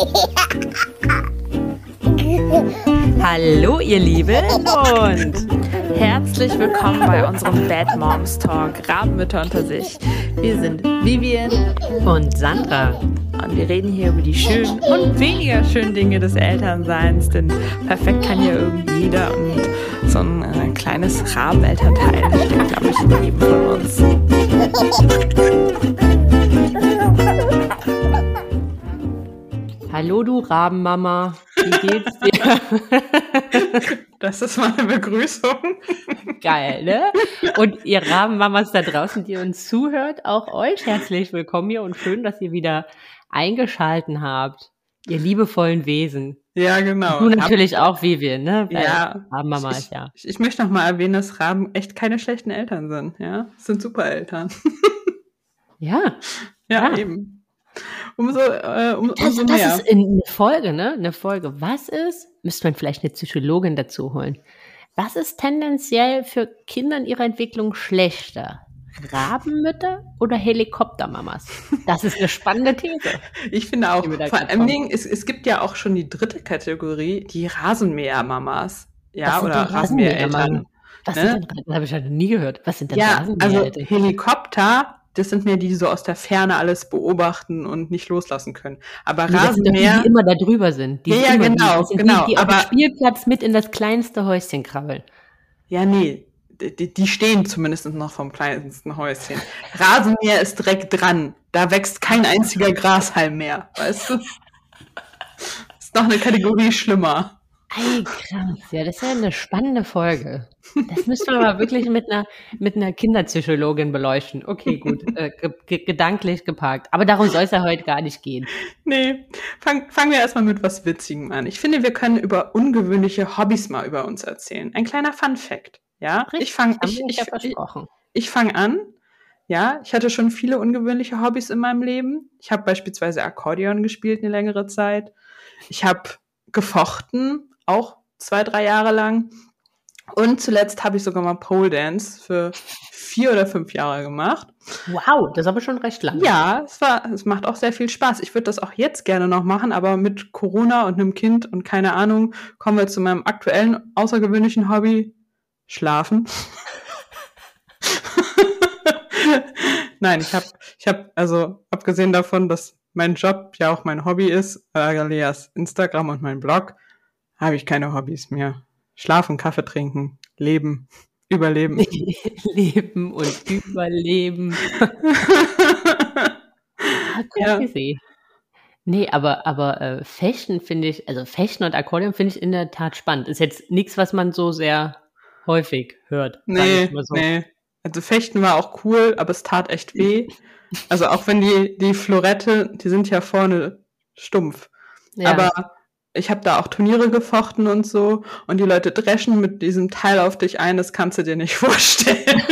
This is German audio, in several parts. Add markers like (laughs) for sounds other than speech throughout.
(laughs) Hallo ihr Lieben und herzlich willkommen bei unserem Bad Moms Talk, Rabenmütter unter sich. Wir sind Vivian und Sandra und wir reden hier über die schönen und weniger schönen Dinge des Elternseins, denn perfekt kann ja irgendwie jeder und so ein äh, kleines Rabenelternteil steckt, glaube ich, in jedem von uns. Hallo du Rabenmama, wie geht's dir? (laughs) Das ist meine Begrüßung. Geil, ne? Und ihr Rabenmamas da draußen, die uns zuhört, auch euch herzlich willkommen hier und schön, dass ihr wieder eingeschalten habt. Ihr liebevollen Wesen. Ja, genau. Du natürlich Ab auch, wie wir, ne? Weil ja. Rabenmama ist ja. Ich, ich möchte noch mal erwähnen, dass Raben echt keine schlechten Eltern sind, ja? Das sind super Eltern. Ja. Ja, ja. eben. Umso, äh, um, das, umso mehr. Das ist eine Folge, ne? Eine Folge. Was ist, müsste man vielleicht eine Psychologin dazu holen. Was ist tendenziell für Kinder in ihrer Entwicklung schlechter? Rabenmütter oder Helikoptermamas? Das ist eine spannende These. (laughs) Ich finde auch, vor allem Dingen, es, es gibt ja auch schon die dritte Kategorie, die Rasenmähermamas. Ja, oder Rasenmähereltern. Was ne? sind denn, das habe ich halt nie gehört. Was sind denn ja, Also Helikopter das sind mehr die, die so aus der Ferne alles beobachten und nicht loslassen können. Aber nee, Rasenmäher. Die, die immer da drüber sind. Die ja, ja, genau, die, genau. Die, die aber, auf dem Spielplatz mit in das kleinste Häuschen krabbeln. Ja, nee. Die, die stehen zumindest noch vom kleinsten Häuschen. Rasenmäher ist direkt dran. Da wächst kein einziger Grashalm mehr. Weißt du? Ist noch eine Kategorie schlimmer. Ei, krass. Ja, das ist ja eine spannende Folge. Das müssen wir aber wirklich mit einer, mit einer Kinderpsychologin beleuchten. Okay, gut. Äh, ge gedanklich geparkt. Aber darum soll es ja heute gar nicht gehen. Nee. Fang, fangen wir erstmal mit was Witzigem an. Ich finde, wir können über ungewöhnliche Hobbys mal über uns erzählen. Ein kleiner Fun Fact. Ja, Richtig, ich fange ich, ich, ich, ich fang an. Ja, ich hatte schon viele ungewöhnliche Hobbys in meinem Leben. Ich habe beispielsweise Akkordeon gespielt eine längere Zeit. Ich habe gefochten auch zwei, drei Jahre lang. Und zuletzt habe ich sogar mal Pole Dance für vier oder fünf Jahre gemacht. Wow, das ist aber schon recht lang. Ja, es war, es macht auch sehr viel Spaß. Ich würde das auch jetzt gerne noch machen, aber mit Corona und einem Kind und keine Ahnung, kommen wir zu meinem aktuellen außergewöhnlichen Hobby, schlafen. (laughs) Nein, ich habe, ich habe, also abgesehen davon, dass mein Job ja auch mein Hobby ist, äh, alias Instagram und mein Blog, habe ich keine Hobbys mehr. Schlafen, Kaffee trinken, leben, (laughs) überleben. (laughs) leben und überleben. (laughs) ja. Nee, aber, aber äh, Fechten finde ich, also Fechten und Akkordeon finde ich in der Tat spannend. Ist jetzt nichts, was man so sehr häufig hört. Nee, so. nee. Also Fechten war auch cool, aber es tat echt weh. Also auch wenn die, die Florette, die sind ja vorne stumpf. Ja. Aber ich habe da auch Turniere gefochten und so und die Leute dreschen mit diesem Teil auf dich ein, das kannst du dir nicht (laughs) vorstellen.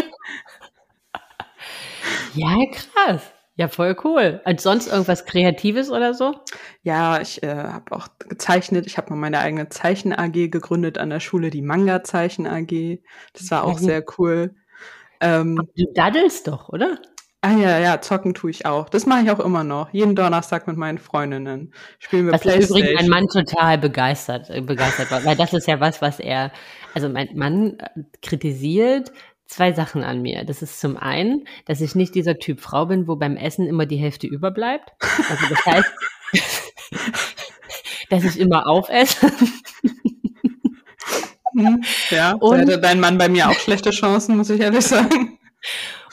ja, krass. Ja, voll cool. Als sonst irgendwas Kreatives oder so? Ja, ich äh, habe auch gezeichnet. Ich habe mal meine eigene Zeichen AG gegründet an der Schule, die Manga Zeichen AG. Das war auch mhm. sehr cool. Ähm, du daddelst doch, oder? Ah ja, ja, zocken tue ich auch. Das mache ich auch immer noch. Jeden Donnerstag mit meinen Freundinnen spielen wir das Playstation. Das ist übrigens mein Mann total begeistert, äh, begeistert weil das ist ja was, was er, also mein Mann äh, kritisiert zwei Sachen an mir. Das ist zum einen, dass ich nicht dieser Typ Frau bin, wo beim Essen immer die Hälfte überbleibt. Also das heißt, (laughs) dass ich immer aufesse. Hm, ja, und hätte dein Mann bei mir auch schlechte Chancen, muss ich ehrlich sagen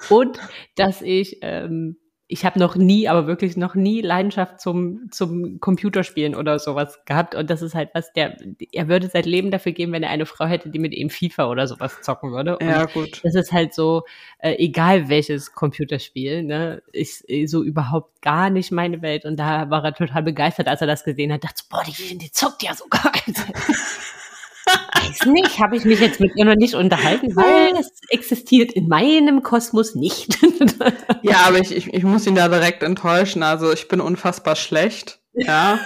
und dass ich, ähm, ich habe noch nie, aber wirklich noch nie Leidenschaft zum, zum Computerspielen oder sowas gehabt. Und das ist halt was, der, er würde sein Leben dafür geben, wenn er eine Frau hätte, die mit ihm FIFA oder sowas zocken würde. Und ja, gut. Das ist halt so, äh, egal welches Computerspiel, ne, ist so überhaupt gar nicht meine Welt. Und da war er total begeistert, als er das gesehen hat, dachte, boah, die, die zockt ja sogar. (laughs) Weiß nicht, habe ich mich jetzt mit ihr noch nicht unterhalten, weil es existiert in meinem Kosmos nicht. (laughs) ja, aber ich, ich, ich muss ihn da direkt enttäuschen. Also ich bin unfassbar schlecht. Ja.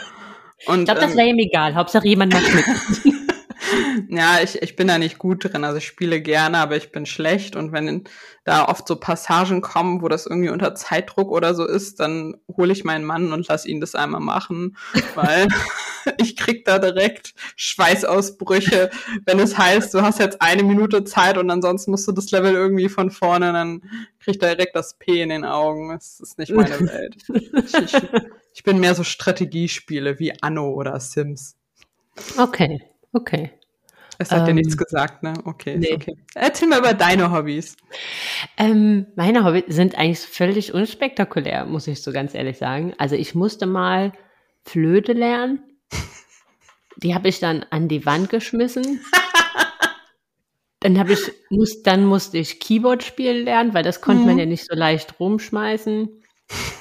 Und, ich glaube, das ähm, wäre ihm egal. Hauptsache jemand macht mit. (laughs) ja, ich, ich bin da nicht gut drin. Also ich spiele gerne, aber ich bin schlecht. Und wenn da oft so Passagen kommen, wo das irgendwie unter Zeitdruck oder so ist, dann hole ich meinen Mann und lass ihn das einmal machen, weil (laughs) ich krieg da direkt Schweißausbrüche, wenn es heißt, du hast jetzt eine Minute Zeit und ansonsten musst du das Level irgendwie von vorne, dann krieg ich direkt das P in den Augen. Das ist nicht meine (laughs) Welt. Ich, ich, ich bin mehr so Strategiespiele wie Anno oder Sims. Okay, okay. Es hat ähm, dir nichts gesagt, ne? Okay, nee. okay. Erzähl mal über deine Hobbys. Ähm, meine Hobbys sind eigentlich völlig unspektakulär, muss ich so ganz ehrlich sagen. Also ich musste mal Flöte lernen. (laughs) Die habe ich dann an die Wand geschmissen. dann habe ich muss dann musste ich Keyboard spielen lernen, weil das konnte mhm. man ja nicht so leicht rumschmeißen.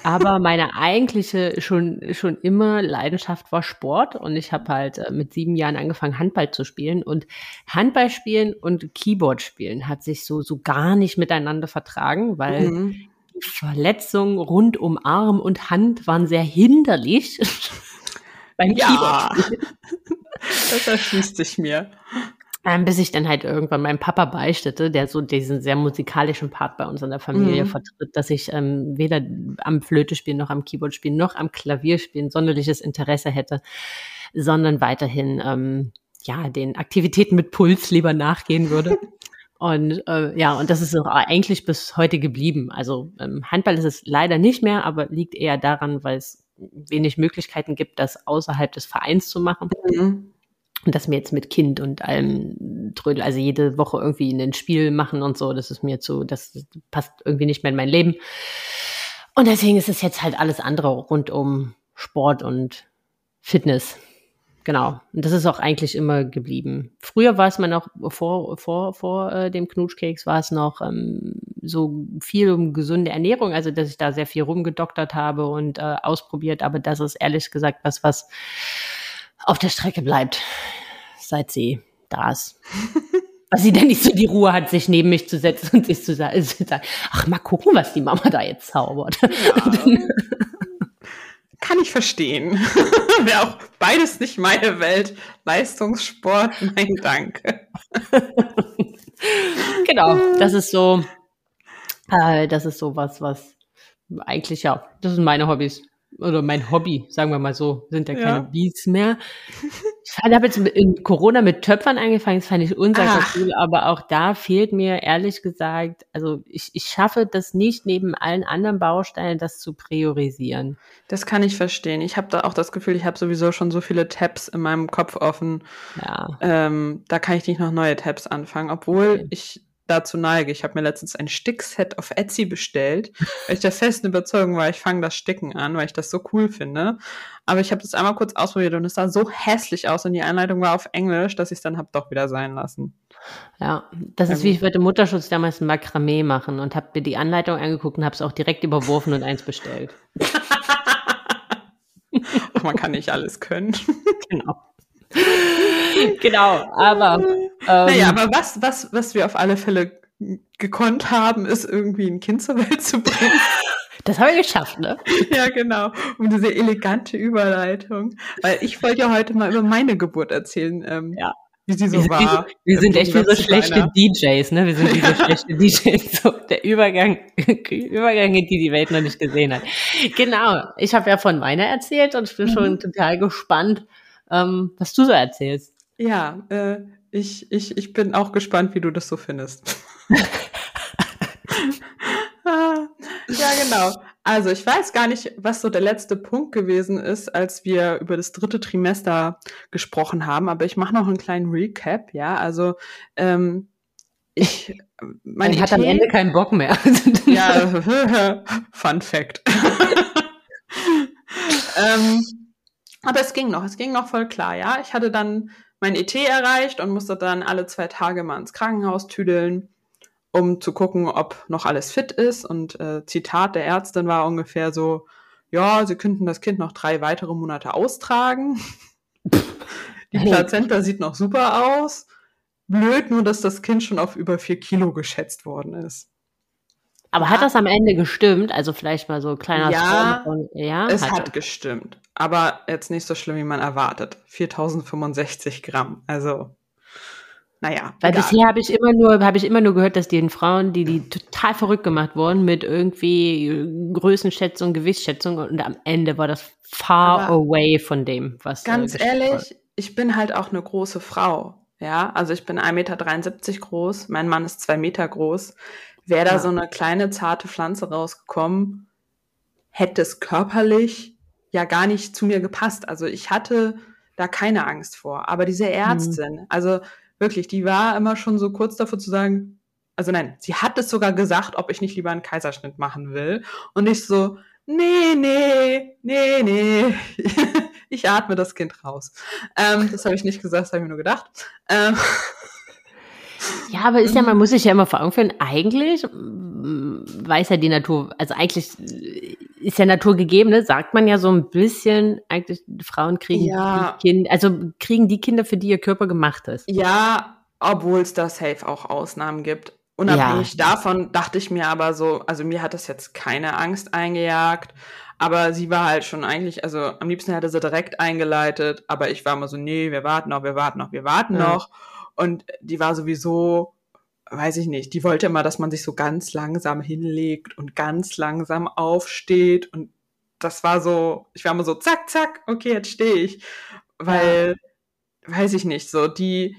Aber meine eigentliche schon, schon immer Leidenschaft war Sport und ich habe halt äh, mit sieben Jahren angefangen, Handball zu spielen und Handball spielen und Keyboard spielen hat sich so, so gar nicht miteinander vertragen, weil mhm. die Verletzungen rund um Arm und Hand waren sehr hinderlich (laughs) beim ja. Keyboard. Das erschließt sich mir. Ähm, bis ich dann halt irgendwann meinem Papa beichtete, der so diesen sehr musikalischen Part bei uns in der Familie mhm. vertritt, dass ich ähm, weder am Flöte spielen noch am Keyboard spielen noch am Klavier spielen sonderliches Interesse hätte, sondern weiterhin ähm, ja den Aktivitäten mit Puls lieber nachgehen würde. (laughs) Und äh, ja, und das ist auch eigentlich bis heute geblieben. Also ähm, Handball ist es leider nicht mehr, aber liegt eher daran, weil es wenig Möglichkeiten gibt, das außerhalb des Vereins zu machen. Mhm. Und das mir jetzt mit Kind und allem Trödel, also jede Woche irgendwie ein Spiel machen und so, das ist mir zu, das passt irgendwie nicht mehr in mein Leben. Und deswegen ist es jetzt halt alles andere rund um Sport und Fitness. Genau. Und das ist auch eigentlich immer geblieben. Früher war es mal noch, vor, vor, vor äh, dem Knutschkeks war es noch ähm, so viel um gesunde Ernährung, also dass ich da sehr viel rumgedoktert habe und äh, ausprobiert, aber das ist ehrlich gesagt was, was auf der Strecke bleibt, seit sie da ist. (laughs) Was sie denn nicht so die Ruhe hat, sich neben mich zu setzen und sich zu (laughs) sagen, ach, mal gucken, was die Mama da jetzt zaubert. Ja. (laughs) Kann ich verstehen. Wäre auch beides nicht meine Welt. Leistungssport, nein, danke. genau, das ist so, äh, das ist so was, was eigentlich, ja, das sind meine Hobbys oder mein Hobby, sagen wir mal so, sind ja keine ja. Beats mehr. Ich habe jetzt in Corona mit Töpfern angefangen, das fand ich unsagbar cool, aber auch da fehlt mir ehrlich gesagt, also ich, ich schaffe das nicht neben allen anderen Bausteinen, das zu priorisieren. Das kann ich verstehen. Ich habe da auch das Gefühl, ich habe sowieso schon so viele Tabs in meinem Kopf offen. Ja. Ähm, da kann ich nicht noch neue Tabs anfangen, obwohl okay. ich dazu neige. Ich habe mir letztens ein Stickset auf Etsy bestellt, weil ich der festen Überzeugung war, ich fange das Sticken an, weil ich das so cool finde. Aber ich habe das einmal kurz ausprobiert und es sah so hässlich aus und die Einleitung war auf Englisch, dass ich es dann habe doch wieder sein lassen. Ja, das ist wie ich wollte Mutterschutz damals ein Makramee machen und habe mir die Anleitung angeguckt und habe es auch direkt überworfen und eins bestellt. (laughs) (laughs) Ach, man kann nicht alles können. genau. genau, aber. Ähm, naja, aber was, was, was wir auf alle Fälle gekonnt haben, ist irgendwie ein Kind zur Welt zu bringen. (laughs) Das habe ich geschafft, ne? Ja, genau. Und diese elegante Überleitung. Weil ich wollte ja heute mal über meine Geburt erzählen. Ähm, ja. Wie sie so wir, war. Wir sind echt wie so schlechte DJs, ne? Wir sind wie so (laughs) schlechte DJs. So, der Übergang, (laughs) Übergang, die die Welt noch nicht gesehen hat. Genau. Ich habe ja von meiner erzählt und ich bin mhm. schon total gespannt, ähm, was du so erzählst. Ja, äh, ich, ich, ich bin auch gespannt, wie du das so findest. (laughs) ja, genau. Also ich weiß gar nicht, was so der letzte Punkt gewesen ist, als wir über das dritte Trimester gesprochen haben, aber ich mache noch einen kleinen Recap, ja. Also ähm, ich meine ich hat am Ende keinen Bock mehr. (laughs) (laughs) ja, Fun Fact. ähm, aber es ging noch, es ging noch voll klar, ja. Ich hatte dann mein ET erreicht und musste dann alle zwei Tage mal ins Krankenhaus tüdeln, um zu gucken, ob noch alles fit ist. Und äh, Zitat der Ärztin war ungefähr so, ja, sie könnten das Kind noch drei weitere Monate austragen. (laughs) Die Plazenta sieht noch super aus. Blöd nur, dass das Kind schon auf über vier Kilo geschätzt worden ist. Aber hat das am Ende gestimmt? Also vielleicht mal so ein kleiner ja, von, ja, es hat, hat gestimmt. Aber jetzt nicht so schlimm, wie man erwartet. 4065 Gramm. Also. naja. Weil egal. bisher habe ich immer nur, habe ich immer nur gehört, dass den Frauen, die, die total verrückt gemacht wurden mit irgendwie äh, Größenschätzung, Gewichtsschätzung und am Ende war das far Aber away von dem, was. äh, Ganz wurde. ehrlich, ich bin halt auch eine große Frau. Ja, also ich bin 1,73 Meter groß, mein Mann ist zwei Meter groß. Wäre da Ja. so eine kleine, zarte Pflanze rausgekommen, hätte es körperlich ja gar nicht zu mir gepasst. Also ich hatte da keine Angst vor. Aber diese Ärztin, also wirklich, die war immer schon so kurz davor zu sagen, also nein, sie hat es sogar gesagt, ob ich nicht lieber einen Kaiserschnitt machen will. Und ich so, nee, nee, nee, nee. (laughs) ich atme das Kind raus. Ähm, das habe ich nicht gesagt, das habe ich mir nur gedacht. Ähm, (laughs) Ja, aber ist ja, man muss sich ja immer vor Augen führen, eigentlich mm, weiß ja die Natur, also eigentlich äh, ist ja Natur gegeben, ne? sagt man ja so ein bisschen, eigentlich Frauen kriegen Ja. die Kinder, also kriegen die Kinder, für die ihr Körper gemacht ist. Ja, obwohl es da safe auch Ausnahmen gibt. Unabhängig Ja. davon dachte ich mir aber so, also mir hat das jetzt keine Angst eingejagt, aber sie war halt schon eigentlich, also am liebsten hätte sie direkt eingeleitet, aber ich war immer so, nee, wir warten noch, wir warten noch, wir warten Ja. noch. Und die war sowieso, weiß ich nicht, die wollte immer, dass man sich so ganz langsam hinlegt und ganz langsam aufsteht und das war so, ich war immer so, zack, zack, okay, jetzt stehe ich. Weil, weiß ich nicht, so die,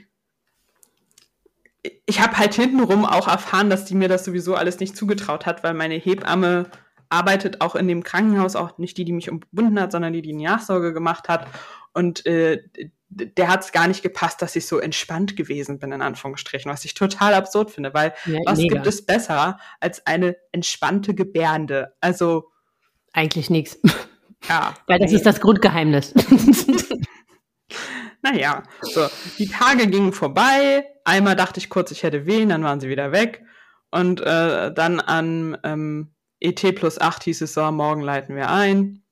ich habe halt hintenrum auch erfahren, dass die mir das sowieso alles nicht zugetraut hat, weil meine Hebamme arbeitet auch in dem Krankenhaus, auch nicht die, die mich umbunden hat, sondern die, die die Nachsorge gemacht hat. Und äh, der hat es gar nicht gepasst, dass ich so entspannt gewesen bin, in Anführungsstrichen, was ich total absurd finde, weil Ja, was mega. gibt es besser als eine entspannte Gebärde? Also, Eigentlich nichts. ja. Weil das nee. ist das Grundgeheimnis. (laughs) Naja, so, die Tage gingen vorbei. Einmal dachte ich kurz, ich hätte Wehen, dann waren sie wieder weg. Und äh, dann an ähm, ET plus 8 hieß es so, morgen leiten wir ein.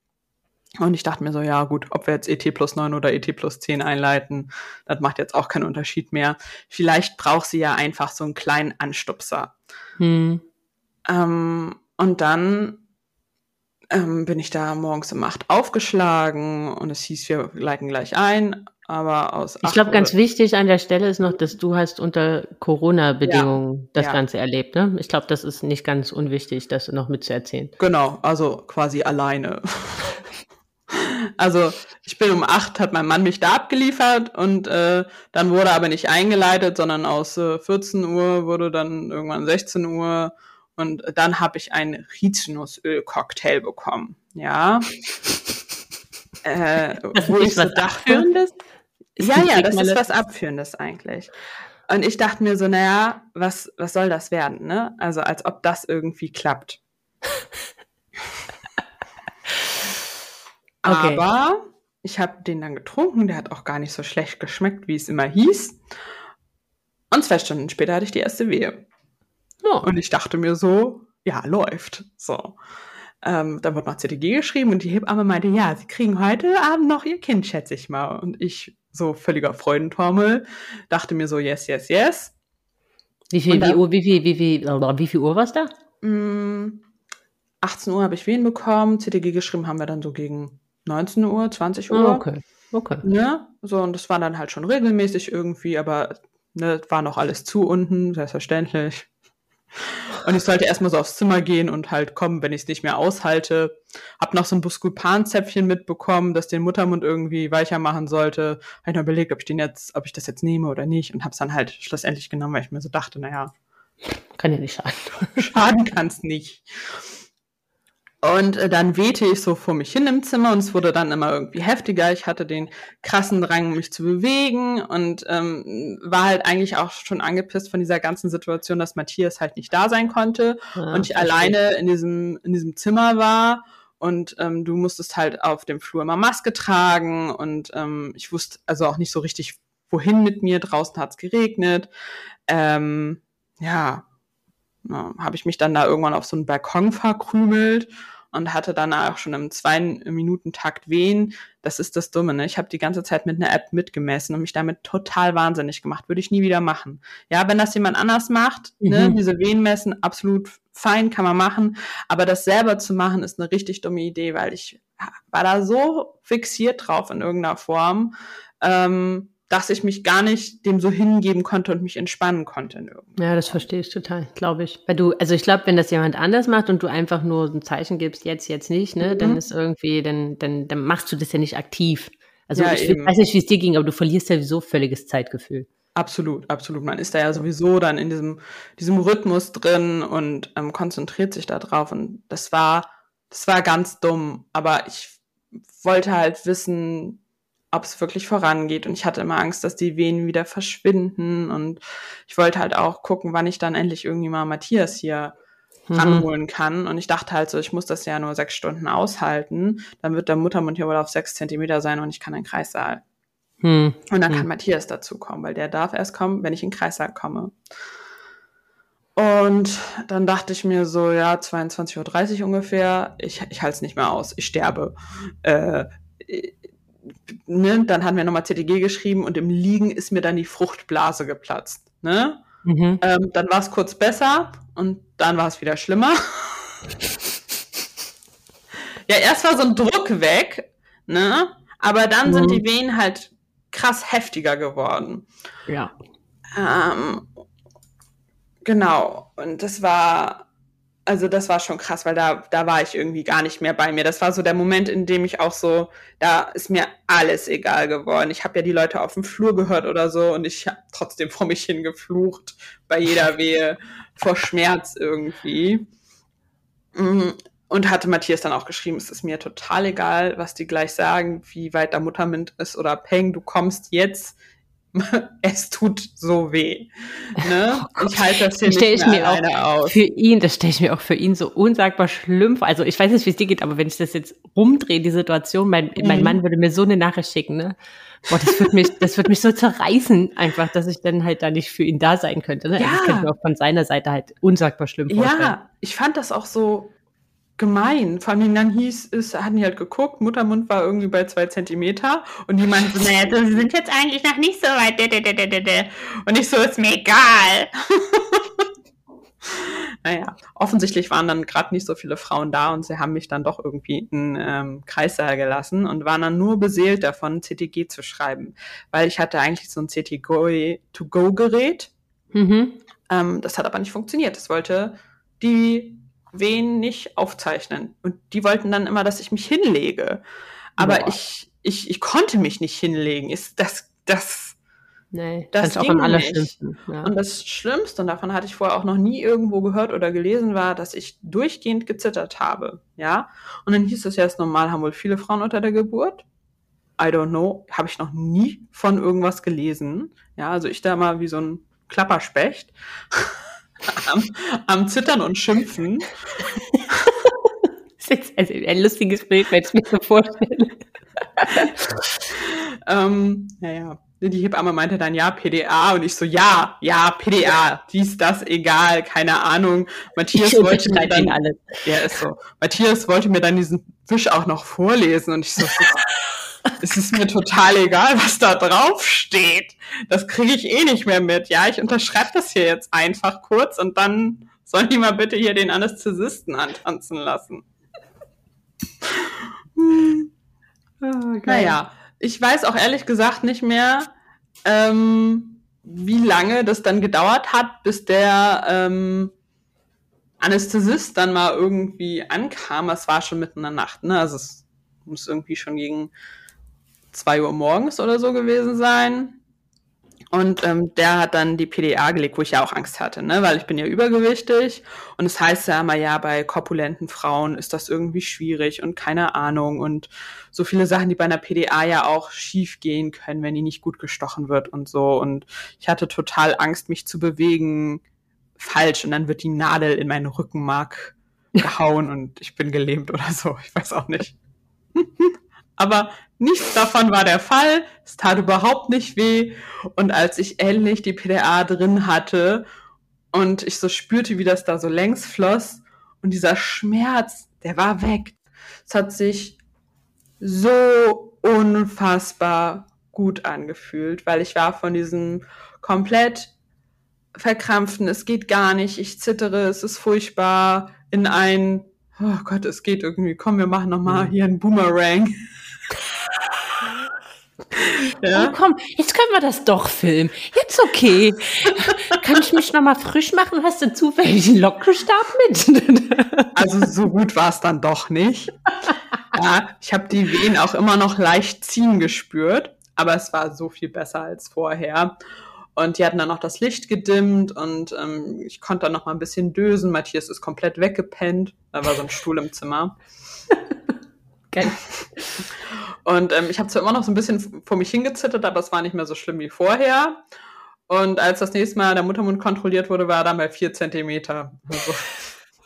Und ich dachte mir so, ja gut, ob wir jetzt ET plus 9 oder ET plus 10 einleiten, das macht jetzt auch keinen Unterschied mehr. Vielleicht braucht sie ja einfach so einen kleinen Anstupser. hm. Ähm, und dann ähm, bin ich da morgens um 8 aufgeschlagen und es hieß, wir leiten gleich ein, aber aus Ich 8 glaube, ganz wichtig an der Stelle ist noch, dass du hast unter Corona-Bedingungen das ja. Ganze erlebt. Ne? Ich glaube, das ist nicht ganz unwichtig, das noch mitzuerzählen. Genau, also quasi alleine. Also ich bin um 8, hat mein Mann mich da abgeliefert und äh, dann wurde aber nicht eingeleitet, sondern aus äh, 14 Uhr wurde dann irgendwann 16 Uhr und dann habe ich einen Rizinusöl-Cocktail bekommen. Ja. (laughs) äh, Das wo ist ich so dachte, ja, ja, das ist was Abführendes eigentlich. Und ich dachte mir so, naja, was, was soll das werden, ne? Also als ob das irgendwie klappt. Okay. Aber ich habe den dann getrunken, der hat auch gar nicht so schlecht geschmeckt, wie es immer hieß. Und zwei Stunden später hatte ich die erste Wehe. Oh. Und ich dachte mir so, ja, läuft. So. Ähm, dann wurde noch CTG geschrieben und die Hebamme meinte, ja, sie kriegen heute Abend noch ihr Kind, schätze ich mal. Und ich, so völliger Freudentormel, dachte mir so, yes, yes, yes. Wie viel, Und wie, dann- Uhr, wie viel, wie viel, wie viel Uhr war es da? Mm, 18 Uhr habe ich Wehen bekommen, CTG geschrieben haben wir dann so gegen 19 Uhr, 20 Uhr. Ah, okay. Okay. Ne? So, und das war dann halt schon regelmäßig irgendwie, aber ne, war noch alles zu unten, selbstverständlich. Und ich sollte erstmal so aufs Zimmer gehen und halt kommen, wenn ich es nicht mehr aushalte. Hab noch so ein Buscopan-Zäpfchen mitbekommen, das den Muttermund irgendwie weicher machen sollte. Hab ich noch überlegt, ob ich den jetzt, ob ich das jetzt nehme oder nicht und hab's dann halt schlussendlich genommen, weil ich mir so dachte, naja, Kann ja nicht schaden. schaden kann's nicht. Und äh, dann wehte ich so vor mich hin im Zimmer und es wurde dann immer irgendwie heftiger. Ich hatte den krassen Drang, mich zu bewegen und ähm, war halt eigentlich auch schon angepisst von dieser ganzen Situation, dass Matthias halt nicht da sein konnte Ah, und ich alleine in diesem, in diesem Zimmer war. Und ähm, du musstest halt auf dem Flur immer Maske tragen und ähm, ich wusste also auch nicht so richtig, wohin mit mir. Draußen hat's geregnet. Ähm, ja, ja, habe ich mich dann da irgendwann auf so einen Balkon (laughs) verkrümelt und hatte dann auch schon im zwei Minuten Takt wehen. Das ist das Dumme, ne? Ich habe die ganze Zeit mit einer App mitgemessen und mich damit total wahnsinnig gemacht. Würde ich nie wieder machen. Ja, wenn das jemand anders macht, ne, Mhm. diese Wehen messen, absolut fein, kann man machen. Aber das selber zu machen, ist eine richtig dumme Idee, weil ich war da so fixiert drauf in irgendeiner Form. Ähm, dass ich mich gar nicht dem so hingeben konnte und mich entspannen konnte. Ja, das verstehe ich total, glaube ich. Weil du, also ich glaube, wenn das jemand anders macht und du einfach nur ein Zeichen gibst, jetzt, jetzt nicht, ne, mhm. dann ist irgendwie, dann, dann, dann machst du das ja nicht aktiv. Also ja, ich eben. weiß nicht, wie es dir ging, aber du verlierst ja sowieso völliges Zeitgefühl. Absolut, absolut. Man ist da ja sowieso dann in diesem, diesem Rhythmus drin und ähm, konzentriert sich da drauf. Und das war, das war ganz dumm. Aber ich wollte halt wissen, ob es wirklich vorangeht. Und ich hatte immer Angst, dass die Venen wieder verschwinden. Und ich wollte halt auch gucken, wann ich dann endlich irgendwie mal Matthias hier mhm. ranholen kann. Und ich dachte halt so, ich muss das ja nur sechs Stunden aushalten. Dann wird der Muttermund hier wohl auf sechs Zentimeter sein und ich kann in den Kreissaal. Mhm. Und dann kann mhm. Matthias dazu kommen, weil der darf erst kommen, wenn ich in den Kreissaal komme. Und dann dachte ich mir so, ja, 22.30 Uhr ungefähr, ich, ich halte es nicht mehr aus, ich sterbe. Äh, ne? Dann haben wir nochmal CTG geschrieben und im Liegen ist mir dann die Fruchtblase geplatzt. Ne? Mhm. Ähm, dann war es kurz besser und dann war es wieder schlimmer. (laughs) ja, erst war so ein Druck weg, ne? Aber dann mhm. sind die Wehen halt krass heftiger geworden. Ja. Ähm, genau. Und das war also das war schon krass, weil da, da war ich irgendwie gar nicht mehr bei mir. Das war so der Moment, in dem ich auch so, da ist mir alles egal geworden. Ich habe ja die Leute auf dem Flur gehört oder so und ich habe trotzdem vor mich hingeflucht bei jeder (laughs) Wehe vor Schmerz irgendwie. Mm, und hatte Matthias dann auch geschrieben, es ist mir total egal, was die gleich sagen, wie weit der Muttermund ist oder Peng, du kommst jetzt (laughs) es tut so weh. Ne? Oh ich halte das hier nicht ich mehr alleine aus. Für ihn, das stelle ich mir auch für ihn so unsagbar schlimm vor. Also ich weiß nicht, wie es dir geht, aber wenn ich das jetzt rumdrehe, die Situation, mein, mhm. mein Mann würde mir so eine Nachricht schicken, ne? Boah, das wird mich, das wird mich so zerreißen, einfach, dass ich dann halt da nicht für ihn da sein könnte. Ne? Ja. Also das könnte mir auch von seiner Seite halt unsagbar schlimm vorstellen. Ja, ich fand das auch so, gemein. Vor allem dann hieß es, hatten die halt geguckt, Muttermund war irgendwie bei zwei Zentimeter und die meinten so, naja, sie sind jetzt eigentlich noch nicht so weit. Und ich so, ist mir egal. (laughs) naja, offensichtlich waren dann gerade nicht so viele Frauen da und sie haben mich dann doch irgendwie in ähm, Kreissaal gelassen und waren dann nur beseelt davon, CTG zu schreiben. Weil ich hatte eigentlich so ein CTG-to-go-Gerät. Mhm. Ähm, das hat aber nicht funktioniert. Das wollte die wen nicht aufzeichnen. Und die wollten dann immer, dass ich mich hinlege. Aber ich, ich, ich konnte mich nicht hinlegen. Ist das, das, Nee, das ist auch am allerschlimmsten. Ja. Und das Schlimmste, und davon hatte ich vorher auch noch nie irgendwo gehört oder gelesen, war, dass ich durchgehend gezittert habe. Ja. Und dann hieß es ja, es normal haben wohl viele Frauen unter der Geburt. I don't know. Habe ich noch nie von irgendwas gelesen. Ja, also ich da mal wie so ein Klapperspecht (laughs) am, am Zittern und Schimpfen. das ist also ein lustiges Bild, wenn ich es mir so vorstelle. ähm, naja, die Hebamme meinte dann, ja, PDA. Und ich so, ja, ja, PDA. Dies, das, egal, keine Ahnung. Matthias ich wollte mir dann, alles. ja, ist so. Matthias wollte mir dann diesen Fisch auch noch vorlesen. Und ich so, es ist mir total egal, was da drauf steht. Das kriege ich eh nicht mehr mit. Ja, ich unterschreibe das hier jetzt einfach kurz und dann soll die mal bitte hier den Anästhesisten antanzen lassen. Hm. Oh, naja, ich weiß auch ehrlich gesagt nicht mehr, ähm, wie lange das dann gedauert hat, bis der ähm, Anästhesist dann mal irgendwie ankam. Es war schon mitten in der Nacht, ne? Also es muss irgendwie schon gegen zwei Uhr morgens oder so gewesen sein. Und ähm, der hat dann die PDA gelegt, wo ich ja auch Angst hatte, ne? weil ich bin ja übergewichtig. Und es das heißt ja immer, ja, bei korpulenten Frauen ist das irgendwie schwierig und keine Ahnung. Und so viele Sachen, die bei einer PDA ja auch schief gehen können, wenn die nicht gut gestochen wird und so. Und ich hatte total Angst, mich zu bewegen falsch. Und dann wird die Nadel in meinen Rückenmark (laughs) gehauen und ich bin gelähmt oder so. Ich weiß auch nicht. (laughs) Aber nichts davon war der Fall. Es tat überhaupt nicht weh. Und als ich endlich die PDA drin hatte und ich so spürte, wie das da so längs floss und dieser Schmerz, der war weg. Es hat sich so unfassbar gut angefühlt, weil ich war von diesem komplett verkrampften, es geht gar nicht, ich zittere, es ist furchtbar, in ein, oh Gott, es geht irgendwie, komm, wir machen nochmal mhm. hier einen Boomerang. Ja. Oh, komm, jetzt können wir das doch filmen. Jetzt okay. Kann ich mich nochmal frisch machen? Hast du zufällig einen Lockenstab mit? (laughs) also so gut war es dann doch nicht. Ja, ich habe die Wehen auch immer noch leicht ziehen gespürt, aber es war so viel besser als vorher. Und die hatten dann noch das Licht gedimmt und ähm, ich konnte dann noch mal ein bisschen dösen. Matthias ist komplett weggepennt. Da war so ein Stuhl im Zimmer. (laughs) Geil. Und ähm, ich habe zwar immer noch so ein bisschen vor mich hingezittert, aber es war nicht mehr so schlimm wie vorher. Und als das nächste Mal der Muttermund kontrolliert wurde, war er dann bei vier Zentimeter. Also,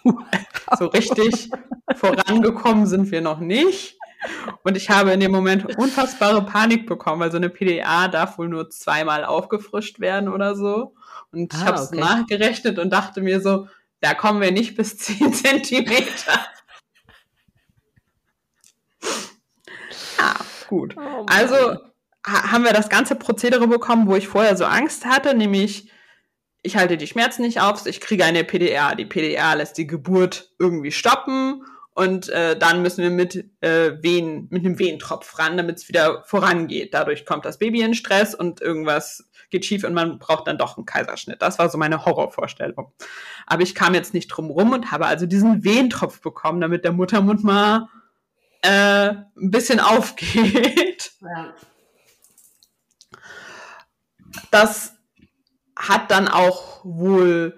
(laughs) so richtig vorangekommen sind wir noch nicht. Und ich habe in dem Moment unfassbare Panik bekommen, weil so eine PDA darf wohl nur zweimal aufgefrischt werden oder so. Und ich ah, habe es okay. nachgerechnet und dachte mir so, da kommen wir nicht bis 10 Zentimeter. Gut. Oh also ha haben wir das ganze Prozedere bekommen, wo ich vorher so Angst hatte, nämlich ich halte die Schmerzen nicht auf, ich kriege eine PDR. Die PDR lässt die Geburt irgendwie stoppen und äh, dann müssen wir mit äh, Wehen, mit einem Wehentropf ran, damit es wieder vorangeht. Dadurch kommt das Baby in Stress und irgendwas geht schief und man braucht dann doch einen Kaiserschnitt. Das war so meine Horrorvorstellung. Aber ich kam jetzt nicht drum rum und habe also diesen Wehentropf bekommen, damit der Muttermund mal äh, ein bisschen (laughs) aufgeht. Ja. Das hat dann auch wohl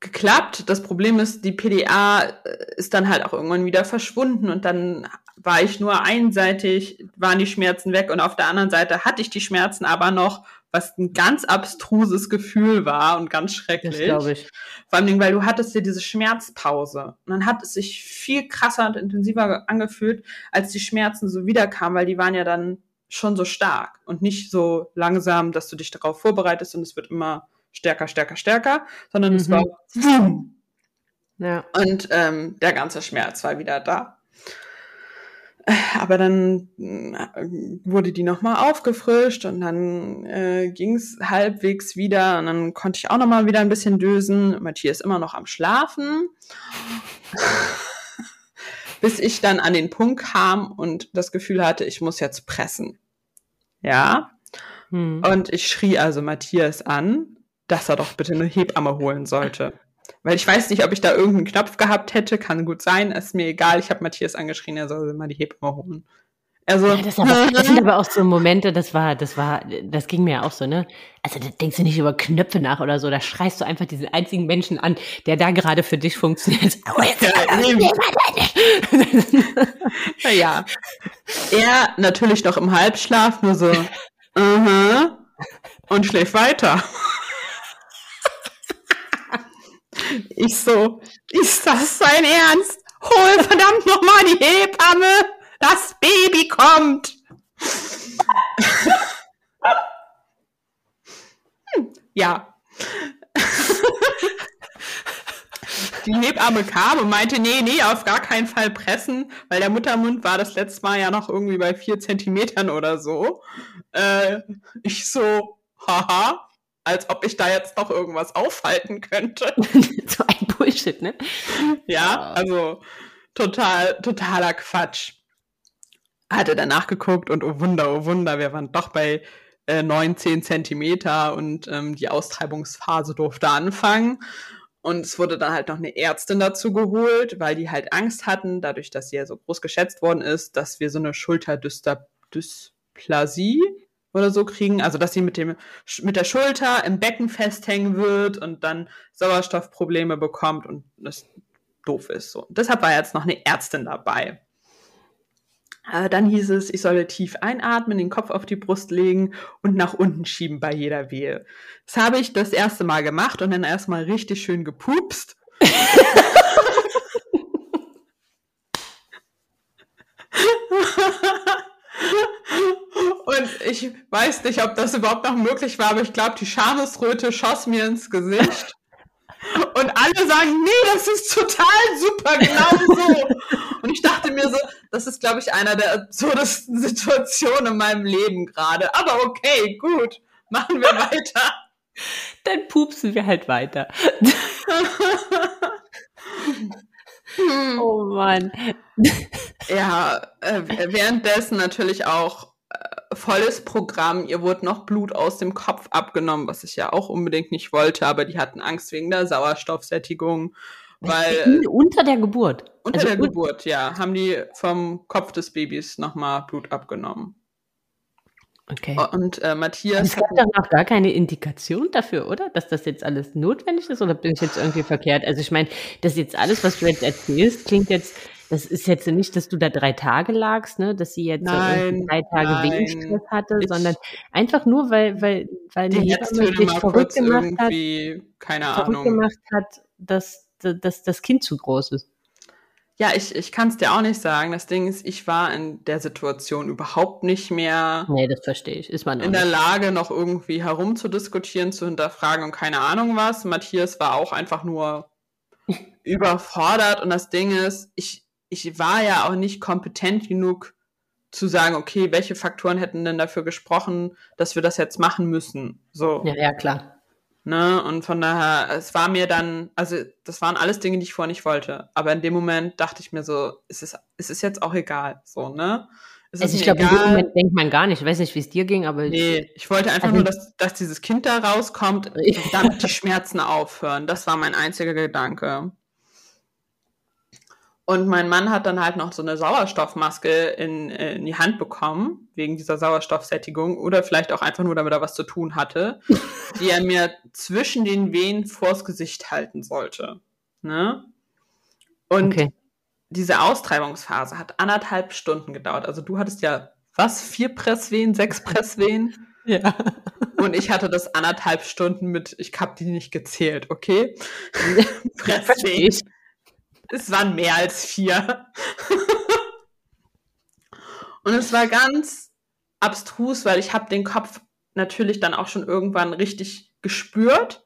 geklappt. Das Problem ist, die PDA äh, ist dann halt auch irgendwann wieder verschwunden und dann war ich nur einseitig, waren die Schmerzen weg und auf der anderen Seite hatte ich die Schmerzen aber noch, was ein ganz abstruses Gefühl war und ganz schrecklich. Das glaube ich. Vor allem, weil du hattest ja diese Schmerzpause und dann hat es sich viel krasser und intensiver angefühlt, als die Schmerzen so wiederkamen, weil die waren ja dann schon so stark und nicht so langsam, dass du dich darauf vorbereitest und es wird immer stärker, stärker, stärker, sondern mhm. es war wumm. Ja. Und ähm, der ganze Schmerz war wieder da. Aber dann äh, wurde die nochmal aufgefrischt und dann äh, ging es halbwegs wieder und dann konnte ich auch nochmal wieder ein bisschen dösen. Matthias immer noch am Schlafen. (laughs) Bis ich dann an den Punkt kam und das Gefühl hatte, ich muss jetzt pressen. Ja. Hm. Und ich schrie also Matthias an dass er doch bitte eine Hebamme holen sollte. Weil ich weiß nicht, ob ich da irgendeinen Knopf gehabt hätte, kann gut sein, ist mir egal. Ich habe Matthias angeschrien, er soll mal die Hebamme holen. Also, ja, das, aber, das sind (laughs) aber auch so Momente, das war, das war, das ging mir auch so, ne? Also da denkst du nicht über Knöpfe nach oder so, da schreist du einfach diesen einzigen Menschen an, der da gerade für dich funktioniert. (laughs) Oh, jetzt ja, (laughs) ja. Er natürlich noch im Halbschlaf, nur so, uh -huh, und schläft weiter. Ich so, ist das sein Ernst? Hol verdammt nochmal die Hebamme! Das Baby kommt! hm, ja. die Hebamme kam und meinte, nee, nee, auf gar keinen Fall pressen, weil der Muttermund war das letzte Mal ja noch irgendwie bei vier Zentimetern oder so. Äh, ich so, haha, als ob ich da jetzt noch irgendwas aufhalten könnte. (laughs) so ein Bullshit, ne? Ja, also total, totaler Quatsch. Hatte danach geguckt und oh Wunder, oh Wunder, wir waren doch bei äh, 19 Zentimeter und ähm, die Austreibungsphase durfte anfangen. Und es wurde dann halt noch eine Ärztin dazu geholt, weil die halt Angst hatten, dadurch, dass sie ja so groß geschätzt worden ist, dass wir so eine Schulterdysplasie oder so kriegen, also dass sie mit dem mit der Schulter im Becken festhängen wird und dann Sauerstoffprobleme bekommt und das doof ist so. deshalb war jetzt noch eine Ärztin dabei. Äh, dann hieß es, ich solle tief einatmen, den Kopf auf die Brust legen und nach unten schieben bei jeder Wehe. Das habe ich das erste Mal gemacht und dann erstmal richtig schön gepupst. (laughs) (laughs) (laughs) Und ich weiß nicht, ob das überhaupt noch möglich war, aber ich glaube, die Schamesröte schoss mir ins Gesicht. Und alle sagen, nee, das ist total super, genau so. Und ich dachte mir so, das ist, glaube ich, einer der absurdesten Situationen in meinem Leben gerade. Aber okay, gut, machen wir weiter. Dann pupsen wir halt weiter. (laughs) oh Mann. Ja, äh, währenddessen natürlich auch volles Programm. Ihr wurde noch Blut aus dem Kopf abgenommen, was ich ja auch unbedingt nicht wollte, aber die hatten Angst wegen der Sauerstoffsättigung. Weil (laughs) unter der Geburt. Unter also der Geburt, ja, haben die vom Kopf des Babys nochmal Blut abgenommen. Okay. Und äh, Matthias. Es gab doch noch gar keine Indikation dafür, oder? Dass das jetzt alles notwendig ist oder bin ich jetzt irgendwie verkehrt? Also ich meine, das jetzt alles, was du jetzt erzählst, klingt jetzt, das ist jetzt nicht, dass du da drei Tage lagst, ne, dass sie jetzt nein, drei Tage nein. Wehenstress hatte, ich, sondern einfach nur, weil, weil, weil die Hebamme dich verrückt gemacht hat, keine verrückt Ahnung. gemacht hat, dass, dass das Kind zu groß ist. Ja, ich, ich kann es dir auch nicht sagen. Das Ding ist, ich war in der Situation überhaupt nicht mehr Nee, das verstehe ich. Ist man in der nicht. Lage, noch irgendwie herumzudiskutieren, zu hinterfragen und keine Ahnung was. Matthias war auch einfach nur (laughs) überfordert und das Ding ist, ich, ich war ja auch nicht kompetent genug zu sagen, okay, welche Faktoren hätten denn dafür gesprochen, dass wir das jetzt machen müssen. So. Ja, ja, klar. Ne? Und von daher, es war mir dann, also das waren alles Dinge, die ich vorher nicht wollte. Aber in dem Moment dachte ich mir so, es ist, es ist jetzt auch egal. So, ne? Es Also ist ich glaube, in dem. Moment denkt man gar nicht. Ich weiß nicht, wie es dir ging, aber Nee, ich wollte einfach Also- nur, dass, dass dieses Kind da rauskommt, (laughs) damit die Schmerzen aufhören. Das war mein einziger Gedanke. Und mein Mann hat dann halt noch so eine Sauerstoffmaske in, äh, in die Hand bekommen, wegen dieser Sauerstoffsättigung, oder vielleicht auch einfach nur, damit er was zu tun hatte, (laughs) die er mir zwischen den Wehen vors Gesicht halten sollte. Ne? Und okay. diese Austreibungsphase hat anderthalb Stunden gedauert. Also du hattest ja was? Vier Presswehen, sechs Presswehen? (laughs) Ja. Und ich hatte das anderthalb Stunden mit, ich hab die nicht gezählt, okay? (laughs) Presswehen. Es waren mehr als vier. Und es war ganz abstrus, weil ich habe den Kopf natürlich dann auch schon irgendwann richtig gespürt.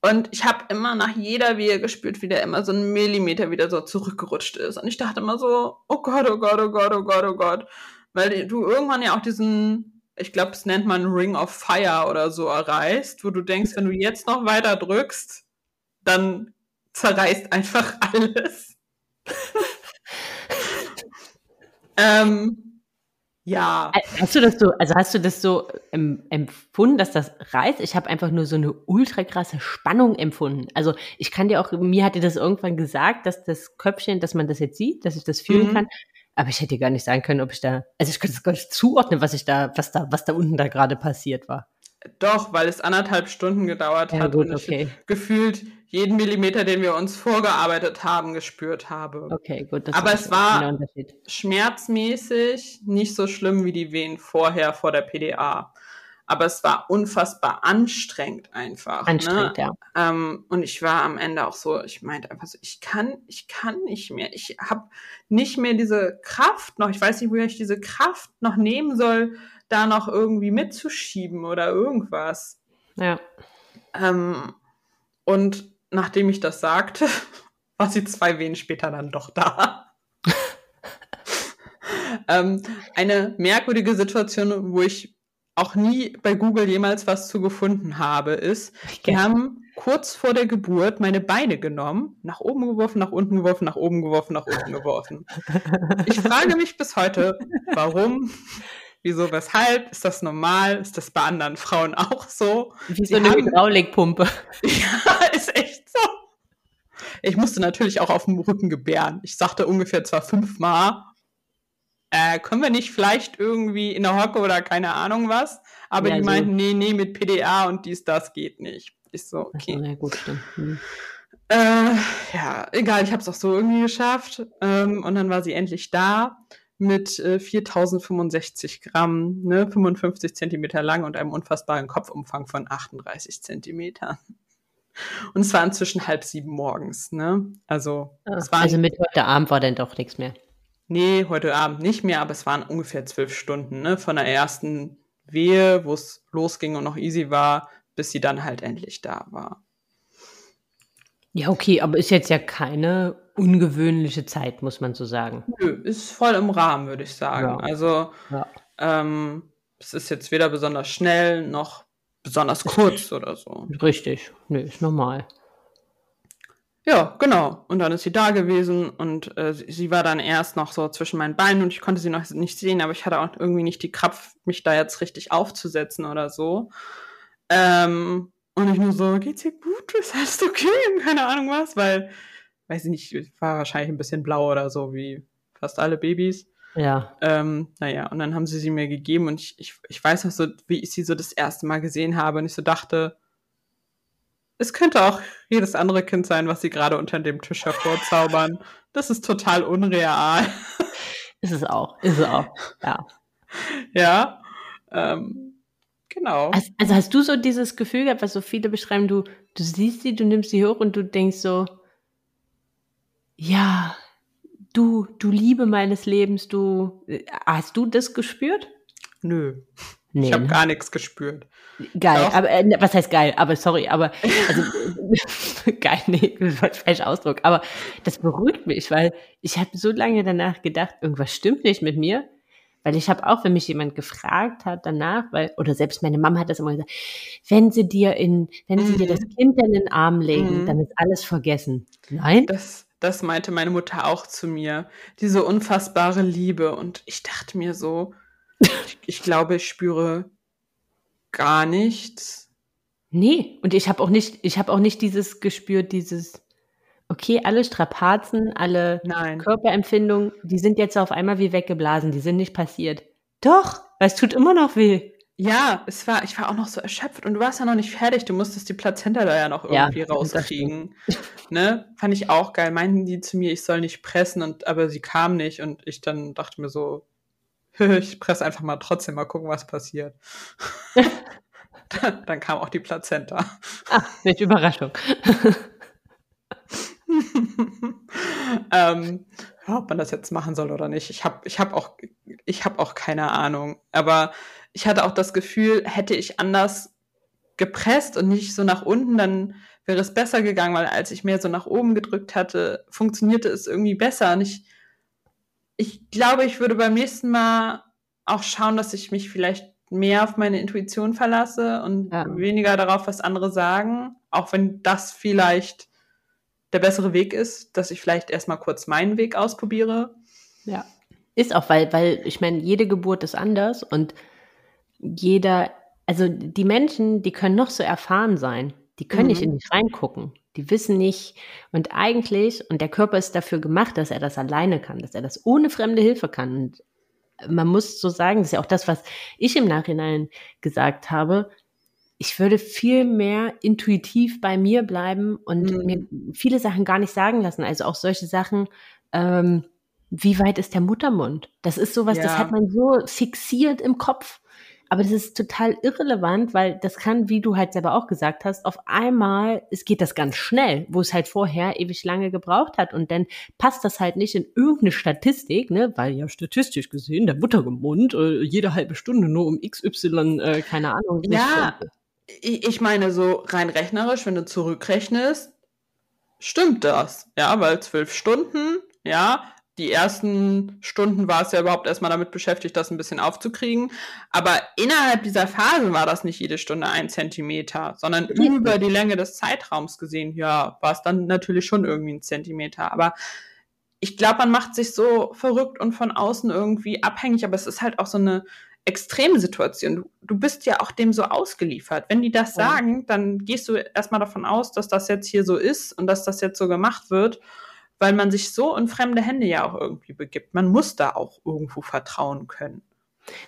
Und ich habe immer nach jeder Wehe gespürt, wie der immer so einen Millimeter wieder so zurückgerutscht ist. Und ich dachte immer so, oh Gott, oh Gott, oh Gott, oh Gott, oh Gott. Weil du irgendwann ja auch diesen, ich glaube, es nennt man Ring of Fire oder so erreichst, wo du denkst, wenn du jetzt noch weiter drückst, dann zerreißt einfach (laughs) alles. ähm, ja. Hast du das so, also hast du das so empfunden, dass das reißt? Ich habe einfach nur so eine ultra krasse Spannung empfunden. Also ich kann dir auch, mir hat dir das irgendwann gesagt, dass das Köpfchen, dass man das jetzt sieht, dass ich das fühlen Mhm. kann. Aber ich hätte dir gar nicht sagen können, ob ich da, also ich könnte es gar nicht zuordnen, was ich da, was da, was da unten da gerade passiert war. Doch, weil es anderthalb Stunden gedauert Ja, hat gut, und ich okay. gefühlt jeden Millimeter, den wir uns vorgearbeitet haben, gespürt habe. Okay, gut. Das Aber es war-. Schmerzmäßig nicht so schlimm wie die Wehen vorher vor der PDA. Aber es war unfassbar anstrengend einfach. Anstrengend, ne? ja. Ähm, und ich war am Ende auch so, ich meinte einfach so, ich kann, ich kann nicht mehr. Ich habe nicht mehr diese Kraft noch. Ich weiß nicht, woher ich diese Kraft noch nehmen soll, da noch irgendwie mitzuschieben oder irgendwas. Ja. Ähm, und nachdem ich das sagte, (laughs) war sie zwei Wehen später dann doch da. (laughs) ähm, eine merkwürdige Situation, wo ich auch nie bei Google jemals was zu gefunden habe, ist, die haben kurz vor der Geburt meine Beine genommen, nach oben geworfen, nach unten geworfen, nach oben geworfen, nach unten geworfen. Ich frage mich bis heute, warum, wieso, weshalb, ist das normal, ist das bei anderen Frauen auch so? Wie so eine haben- Hydraulikpumpe. (laughs) Ja, ist echt so. Ich musste natürlich auch auf dem Rücken gebären. Ich sagte ungefähr zwar fünfmal, äh, können wir nicht vielleicht irgendwie in der Hocke oder keine Ahnung was? Aber Ja, die so. meinten, nee, nee, mit PDA und dies, das geht nicht. Ich so, Okay. okay. Ja, gut, stimmt. Hm. Äh, ja, egal, ich habe es auch so irgendwie geschafft. Ähm, und dann war sie endlich da mit äh, 4065 Gramm, ne, 55 Zentimeter lang und einem unfassbaren Kopfumfang von 38 Zentimetern. Und es war inzwischen halb sieben morgens, ne? Also, es waren, Also mit heute Abend war dann doch nichts mehr. nee, heute Abend nicht mehr, aber es waren ungefähr zwölf Stunden, ne? Von der ersten Wehe, wo es losging und noch easy war, bis sie dann halt endlich da war. Ja, okay, aber ist jetzt ja keine ungewöhnliche Zeit, muss man so sagen. Nö, ist voll im Rahmen, würde ich sagen. Ja. Also, Ja. ähm, es ist jetzt weder besonders schnell noch besonders kurz oder so. Richtig. Nö, ist normal. Ja, genau. Und dann ist sie da gewesen und äh, sie, sie war dann erst noch so zwischen meinen Beinen und ich konnte sie noch nicht sehen, aber ich hatte auch irgendwie nicht die Kraft, mich da jetzt richtig aufzusetzen oder so. Ähm, und ich nur so, geht's ihr gut? Ist alles okay? Und keine Ahnung was, weil, weiß ich nicht, ich war wahrscheinlich ein bisschen blau oder so, wie fast alle Babys. Ja. Ähm, naja, und dann haben sie sie mir gegeben und ich, ich, ich weiß noch so, wie ich sie so das erste Mal gesehen habe und ich so dachte, es könnte auch jedes andere Kind sein, was sie gerade unter dem Tisch hervorzaubern. (laughs) Das ist total unreal. Ist es auch, ist es auch, ja. (laughs) Ja, ähm, genau. Also, hast du so dieses Gefühl gehabt, was so viele beschreiben, du, du siehst sie, du nimmst sie hoch und du denkst so, ja, du, du Liebe meines Lebens, du, hast du das gespürt? Nö. Nee, ich habe ne? gar nichts gespürt. Geil, Doch. aber äh, ne, was heißt geil? Aber sorry, aber also (laughs) geil, nee, (laughs) das war ein falscher Ausdruck. Aber das beruhigt mich, weil ich habe so lange danach gedacht, irgendwas stimmt nicht mit mir. Weil ich habe auch, wenn mich jemand gefragt hat danach, weil, oder selbst meine Mama hat das immer gesagt, wenn sie dir in, wenn sie dir Mhm. das Kind in den Arm legen, Mhm. dann ist alles vergessen. Nein? Das, das meinte meine Mutter auch zu mir. Diese unfassbare Liebe. Und ich dachte mir so, ich, ich glaube, ich spüre gar nichts. Nee, und ich habe auch nicht, ich habe auch nicht dieses gespürt, dieses, okay, alle Strapazen, alle Nein. Körperempfindungen, die sind jetzt auf einmal wie weggeblasen, die sind nicht passiert. Doch, weil es tut immer noch weh. Ja, es war, ich war auch noch so erschöpft und du warst ja noch nicht fertig. Du musstest die Plazenta da ja noch Ja, irgendwie das rauskriegen. Ne? Fand ich auch geil. Meinten die zu mir, ich soll nicht pressen und aber sie kam nicht und ich dann dachte mir so, (laughs) ich presse einfach mal trotzdem mal gucken, was passiert. (laughs) (laughs) dann, dann kam auch die Plazenta. Ah, welche Überraschung. (laughs) ähm, ob man das jetzt machen soll oder nicht. Ich habe ich hab auch, ich hab auch keine Ahnung. Aber ich hatte auch das Gefühl, hätte ich anders gepresst und nicht so nach unten, dann wäre es besser gegangen, weil als ich mehr so nach oben gedrückt hatte, funktionierte es irgendwie besser. Und ich, ich glaube, ich würde beim nächsten Mal auch schauen, dass ich mich vielleicht mehr auf meine Intuition verlasse und Ja. weniger darauf, was andere sagen. Auch wenn das vielleicht der bessere Weg ist, dass ich vielleicht erstmal kurz meinen Weg ausprobiere. Ja. Ist auch, weil, weil ich meine, jede Geburt ist anders und jeder, also die Menschen, die können noch so erfahren sein, die können Mhm. nicht in dich reingucken. Die wissen nicht, und eigentlich, und der Körper ist dafür gemacht, dass er das alleine kann, dass er das ohne fremde Hilfe kann. Und man muss so sagen, das ist ja auch das, was ich im Nachhinein gesagt habe. Ich würde viel mehr intuitiv bei mir bleiben und Mhm. mir viele Sachen gar nicht sagen lassen. Also auch solche Sachen, ähm, wie weit ist der Muttermund? Das ist sowas, das Ja. hat man so fixiert im Kopf. Aber das ist total irrelevant, weil das kann, wie du halt selber auch gesagt hast, auf einmal, es geht das ganz schnell, wo es halt vorher ewig lange gebraucht hat. Und dann passt das halt nicht in irgendeine Statistik, ne, weil ja statistisch gesehen der Muttermund äh, jede halbe Stunde nur um XY, äh, keine Ahnung. Ja, äh, ich, meine, so rein rechnerisch, wenn du zurückrechnest, stimmt das. Ja, weil zwölf Stunden, ja, die ersten Stunden war es ja überhaupt erstmal damit beschäftigt, das ein bisschen aufzukriegen. Aber innerhalb dieser Phase war das nicht jede Stunde ein Zentimeter, sondern über die Länge des Zeitraums gesehen, ja, war es dann natürlich schon irgendwie ein Zentimeter. Aber ich glaube, man macht sich so verrückt und von außen irgendwie abhängig, aber es ist halt auch so eine extreme Situation. Du, du bist ja auch dem so ausgeliefert. Wenn die das Ja. sagen, dann gehst du erstmal davon aus, dass das jetzt hier so ist und dass das jetzt so gemacht wird, weil man sich so in fremde Hände ja auch irgendwie begibt. Man muss da auch irgendwo vertrauen können.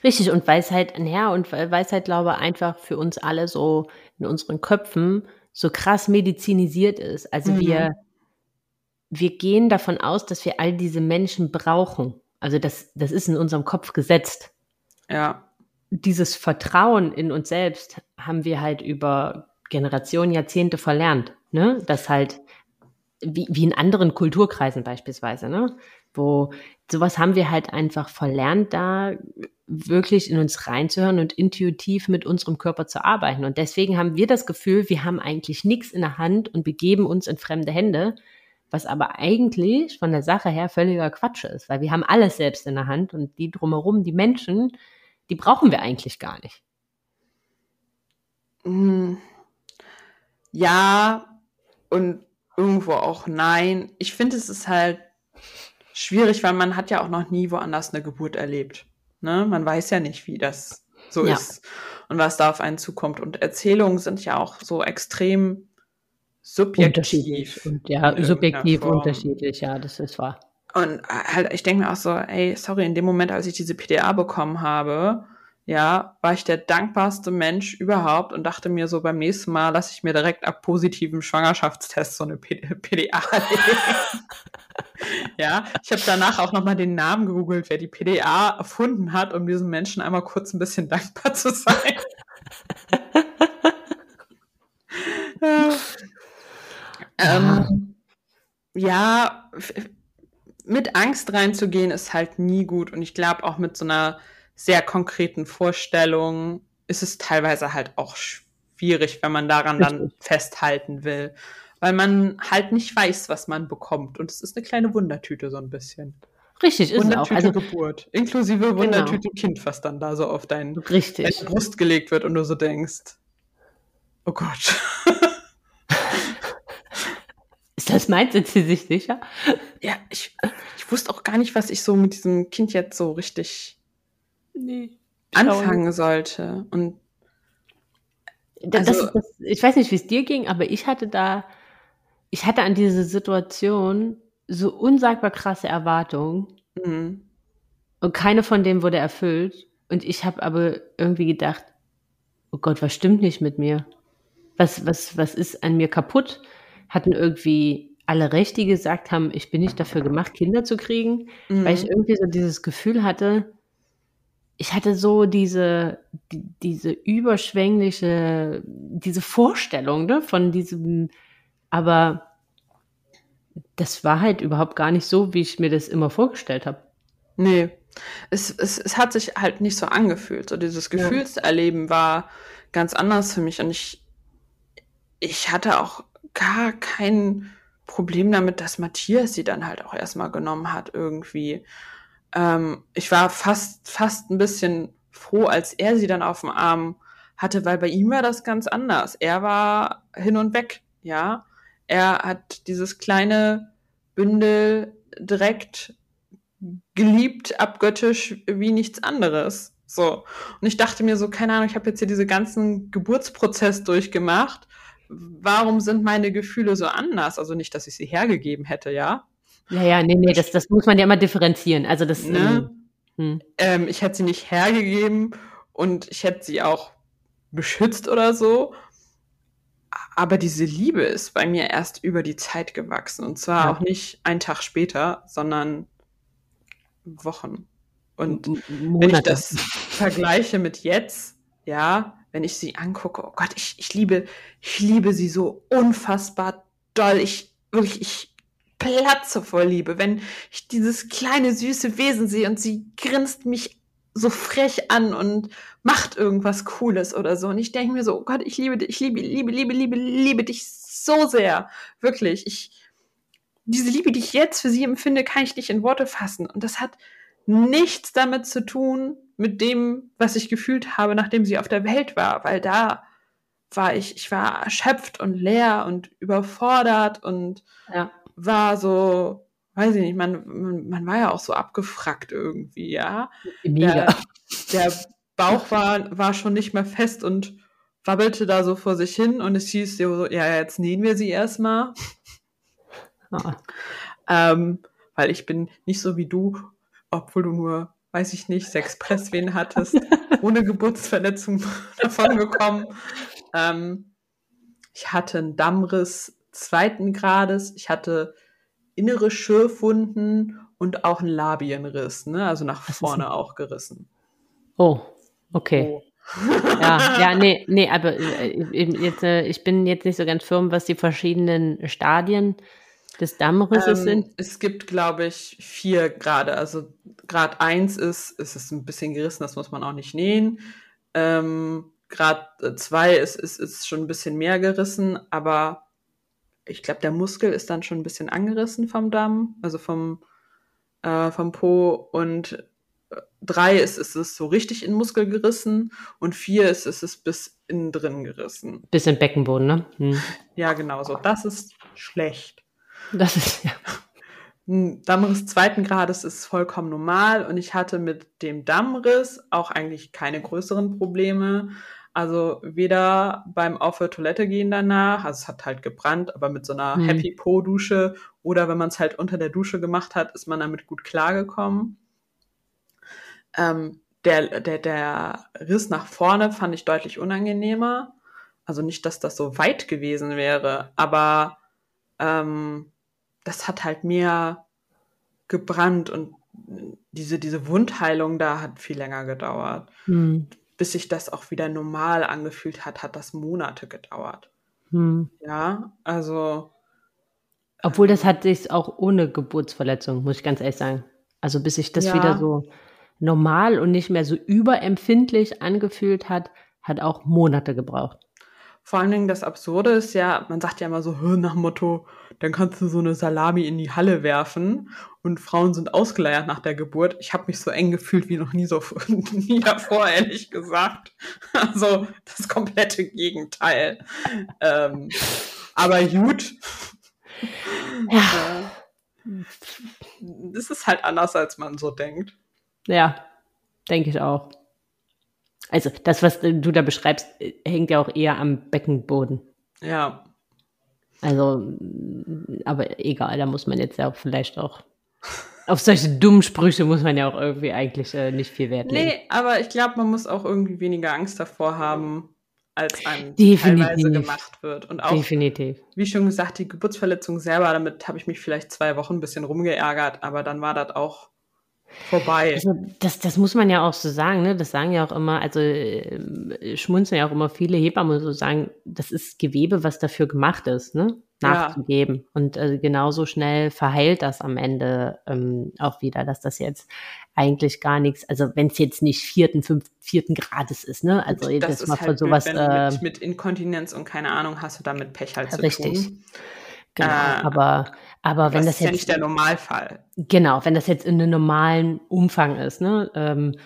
Richtig, und halt, naja, und halt, glaube ich, einfach für uns alle so in unseren Köpfen so krass medizinisiert ist. Also Mhm. wir, wir gehen davon aus, dass wir all diese Menschen brauchen. Also das, das ist in unserem Kopf gesetzt. Ja. Dieses Vertrauen in uns selbst haben wir halt über Generationen, Jahrzehnte verlernt. Ne? Das halt, wie, wie in anderen Kulturkreisen beispielsweise, ne? wo sowas haben wir halt einfach verlernt, da wirklich in uns reinzuhören und intuitiv mit unserem Körper zu arbeiten. Und deswegen haben wir das Gefühl, wir haben eigentlich nichts in der Hand und begeben uns in fremde Hände, was aber eigentlich von der Sache her völliger Quatsch ist, weil wir haben alles selbst in der Hand und die drumherum, die Menschen, die brauchen wir eigentlich gar nicht. Mm. Ja, und irgendwo auch nein. Ich finde, es ist halt schwierig, weil man hat ja auch noch nie woanders eine Geburt erlebt. Ne? Man weiß ja nicht, wie das so ja. ist und was da auf einen zukommt. Und Erzählungen sind ja auch so extrem subjektiv. Und ja, subjektiv Form. unterschiedlich, ja, das ist wahr. Und halt, ich denke mir auch so, ey, sorry, in dem Moment, als ich diese PDA bekommen habe, ja, war ich der dankbarste Mensch überhaupt und dachte mir so, beim nächsten Mal lasse ich mir direkt ab positivem Schwangerschaftstest so eine PDA (laughs) (laughs) Ja, ich habe danach auch nochmal den Namen gegoogelt, wer die PDA erfunden hat, um diesen Menschen einmal kurz ein bisschen dankbar zu sein. (laughs) ähm, ja, mit Angst reinzugehen ist halt nie gut und ich glaube auch mit so einer sehr konkreten Vorstellungen ist es teilweise halt auch schwierig, wenn man daran Richtig. dann festhalten will. Weil man halt nicht weiß, was man bekommt. Und es ist eine kleine Wundertüte so ein bisschen. Richtig, ist Wundertüte auch. Also, Geburt. Inklusive genau. Wundertüte genau. Kind, was dann da so auf dein, deine Brust gelegt wird und du so denkst, oh Gott. (laughs) Das meins? Sind Sie sich sicher? Ja, ich, ich wusste auch gar nicht, was ich so mit diesem Kind jetzt so richtig nee, anfangen sollte. Und das, also, das, ich weiß nicht, wie es dir ging, aber ich hatte da, ich hatte an diese Situation so unsagbar krasse Erwartungen. Mhm. Und keine von denen wurde erfüllt. Und ich habe aber irgendwie gedacht, oh Gott, was stimmt nicht mit mir? Was, was, was ist an mir kaputt? Hatten irgendwie alle Recht, die gesagt haben, ich bin nicht dafür gemacht, Kinder zu kriegen, mhm. weil ich irgendwie so dieses Gefühl hatte, ich hatte so diese, die, diese überschwängliche, diese Vorstellung ne, von diesem, aber das war halt überhaupt gar nicht so, wie ich mir das immer vorgestellt habe. Nee, es, es, es hat sich halt nicht so angefühlt. So dieses Gefühlserleben war ganz anders für mich und ich, ich hatte auch gar kein Problem damit, dass Matthias sie dann halt auch erstmal genommen hat irgendwie ähm, ich war fast, fast ein bisschen froh, als er sie dann auf dem Arm hatte, weil bei ihm war das ganz anders. Er war hin und weg, ja. Er hat dieses kleine Bündel direkt geliebt, abgöttisch wie nichts anderes. So. Und ich dachte mir so, keine Ahnung, ich habe jetzt hier diese ganzen Geburtsprozess durchgemacht. Warum sind meine Gefühle so anders? Also nicht, dass ich sie hergegeben hätte, ja. Ja, ja, nee, nee, das, das muss man ja immer differenzieren. Also das. Ne? Ähm, hm. ähm, ich hätte sie nicht hergegeben und ich hätte sie auch beschützt oder so. Aber diese Liebe ist bei mir erst über die Zeit gewachsen. Und zwar ja. auch nicht einen Tag später, sondern Wochen. Und Monate. wenn ich das vergleiche mit jetzt, ja, wenn ich sie angucke, oh Gott, ich, ich liebe, ich liebe sie so unfassbar doll. Ich, wirklich, ich, platze vor Liebe, wenn ich dieses kleine süße Wesen sehe und sie grinst mich so frech an und macht irgendwas Cooles oder so. Und ich denke mir so, oh Gott, ich liebe dich, ich liebe, liebe, liebe, liebe, liebe dich so sehr. Wirklich. Ich, diese Liebe, die ich jetzt für sie empfinde, kann ich nicht in Worte fassen. Und das hat nichts damit zu tun, mit dem, was ich gefühlt habe, nachdem sie auf der Welt war, weil da war ich, ich war erschöpft und leer und überfordert und ja war so, weiß ich nicht, man, man, man war ja auch so abgefrackt irgendwie, ja. Der, der Bauch war, war schon nicht mehr fest und wabbelte da so vor sich hin und es hieß so, ja, jetzt nähen wir sie erstmal. Ah. ähm, weil ich bin nicht so wie du, obwohl du nur, weiß ich nicht, sechs Presswehen hattest, ohne Geburtsverletzung (laughs) davon gekommen. Ähm, ich hatte einen Dammriss zweiten Grades. Ich hatte innere Schürfwunden und auch einen Labienriss, ne? also nach vorne auch gerissen. Oh, okay. Oh. ja, ja, nee, nee, aber äh, jetzt, äh, ich bin jetzt nicht so ganz firm, was die verschiedenen Stadien des Dammrisses ähm, sind. Es gibt, glaube ich, vier Grade. Also Grad 1 ist, ist es ein bisschen gerissen, das muss man auch nicht nähen. Ähm, Grad 2 ist, ist, ist schon ein bisschen mehr gerissen, aber ich glaube, der Muskel ist dann schon ein bisschen angerissen vom Damm, also vom, äh, vom Po. Und äh, drei ist, ist es so richtig in Muskel gerissen und vier ist, ist es bis innen drin gerissen. Bis im Beckenboden, ne? Hm. Ja, genau so. Das ist schlecht. Das ist ja. Ein Dammriss zweiten Grades ist vollkommen normal und ich hatte mit dem Dammriss auch eigentlich keine größeren Probleme. Also weder beim Auf der Toilette gehen danach, also es hat halt gebrannt, aber mit so einer Mhm. Happy Po Dusche oder wenn man es halt unter der Dusche gemacht hat, ist man damit gut klargekommen. Ähm, der, der, der Riss nach vorne fand ich deutlich unangenehmer. Also nicht, dass das so weit gewesen wäre, aber ähm, das hat halt mehr gebrannt und diese, diese Wundheilung da hat viel länger gedauert. Hm. Bis sich das auch wieder normal angefühlt hat, hat das Monate gedauert. Hm. Ja, also Obwohl das hat sich auch ohne Geburtsverletzung, muss ich ganz ehrlich sagen. Also bis sich das Ja. wieder so normal und nicht mehr so überempfindlich angefühlt hat, hat auch Monate gebraucht. Vor allen Dingen das Absurde ist ja, man sagt ja immer so, "Hö, nach dem Motto, dann kannst du so eine Salami in die Halle werfen und Frauen sind ausgeleiert nach der Geburt. Ich habe mich so eng gefühlt wie noch nie so (laughs) nie davor, ehrlich gesagt. Also das komplette Gegenteil. Ähm, aber gut. Ja, Das ist halt anders, als man so denkt. ja denke ich auch. Also das, was du da beschreibst, äh, hängt ja auch eher am Beckenboden. Ja. Also, mm, aber egal, da muss man jetzt ja auch vielleicht auch auf solche dummen Sprüche muss man ja auch irgendwie eigentlich äh, nicht viel Wert legen. Nee, aber ich glaube, man muss auch irgendwie weniger Angst davor haben, als einem Definitiv. teilweise gemacht wird. Und auch, Definitiv. wie schon gesagt, die Geburtsverletzung selber, damit habe ich mich vielleicht zwei Wochen ein bisschen rumgeärgert, aber dann war das auch vorbei. Also das, das muss man ja auch so sagen, ne? Das sagen ja auch immer, also äh, schmunzeln ja auch immer viele Hebammen so sagen, das ist Gewebe, was dafür gemacht ist, ne? Ja. Nachzugeben. Und äh, genauso schnell verheilt das am Ende ähm, auch wieder, dass das jetzt eigentlich gar nichts, also wenn es jetzt nicht vierten, fünften, vierten Grades ist, ne? Also das ist mal halt von sowas. blöd, wenn du äh, mit, mit Inkontinenz und keine Ahnung hast du damit Pech halt zu Richtig. Genau, äh, aber, aber wenn das das ist ja jetzt nicht der Normalfall. Genau, wenn das jetzt in einem normalen Umfang ist, ne, ähm,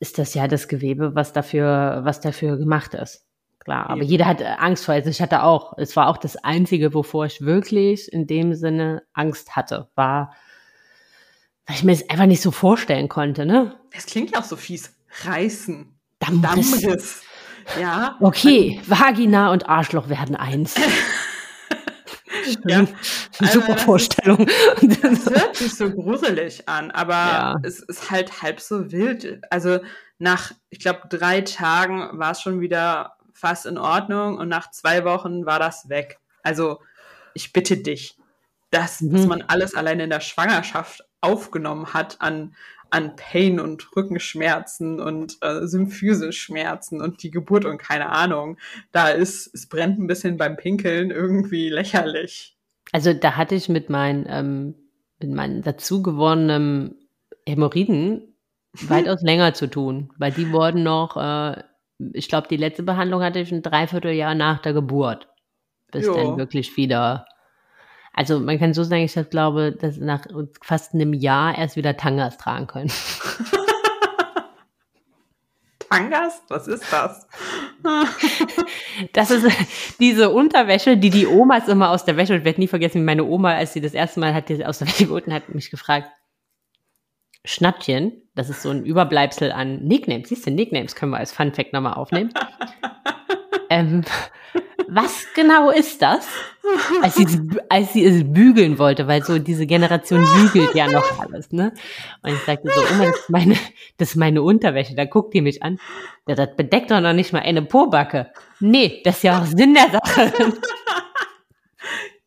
ist das ja das Gewebe, was dafür, was dafür gemacht ist. Klar, aber Eben. jeder hat äh, Angst vor. Also ich hatte auch, es war auch das Einzige, wovor ich wirklich in dem Sinne Angst hatte, war, weil ich mir das einfach nicht so vorstellen konnte, ne? Das klingt ja auch so fies. Reißen. Dammriss. Dammriss. Ja. Okay, Vagina und Arschloch werden eins. (laughs) (laughs) Ja, (laughs) also Super das ist- Vorstellung. Es hört sich so gruselig an, aber Ja. es ist halt halb so wild. Also nach, ich glaube, drei Tagen war es schon wieder fast in Ordnung und nach zwei Wochen war das weg. Also ich bitte dich, dass, Mhm. dass man alles alleine in der Schwangerschaft aufgenommen hat an, an Pain und Rückenschmerzen und äh, Symphyseschmerzen und die Geburt und keine Ahnung. Da ist, es brennt ein bisschen beim Pinkeln irgendwie lächerlich. Also da hatte ich mit meinen, ähm, mit meinen dazu gewonnenen Hämorrhoiden (laughs) weitaus länger zu tun, weil die wurden noch, äh, ich glaube, die letzte Behandlung hatte ich ein Dreivierteljahr nach der Geburt, bis Jo. dann wirklich wieder. Also man kann so sagen, ich glaube, dass nach fast einem Jahr erst wieder Tangas tragen können. (laughs) Tangas? Was ist das? Das ist diese Unterwäsche, die die Omas immer aus der Wäsche, und ich werde nie vergessen, wie meine Oma, als sie das erste Mal hat, die aus der Wäsche geholt und hat mich gefragt, Schnattchen, das ist so ein Überbleibsel an Nicknames, siehst du, Nicknames können wir als Fun Fact nochmal aufnehmen. (laughs) ähm, was genau ist das? Als sie, es- als sie es bügeln wollte, weil so diese Generation bügelt ja noch alles, ne? Und ich sagte so, Oma, das ist meine, das ist meine Unterwäsche. Da guckt die mich an. Ja, das bedeckt doch noch nicht mal eine Pobacke. Nee, das ist ja auch Sinn der Sache.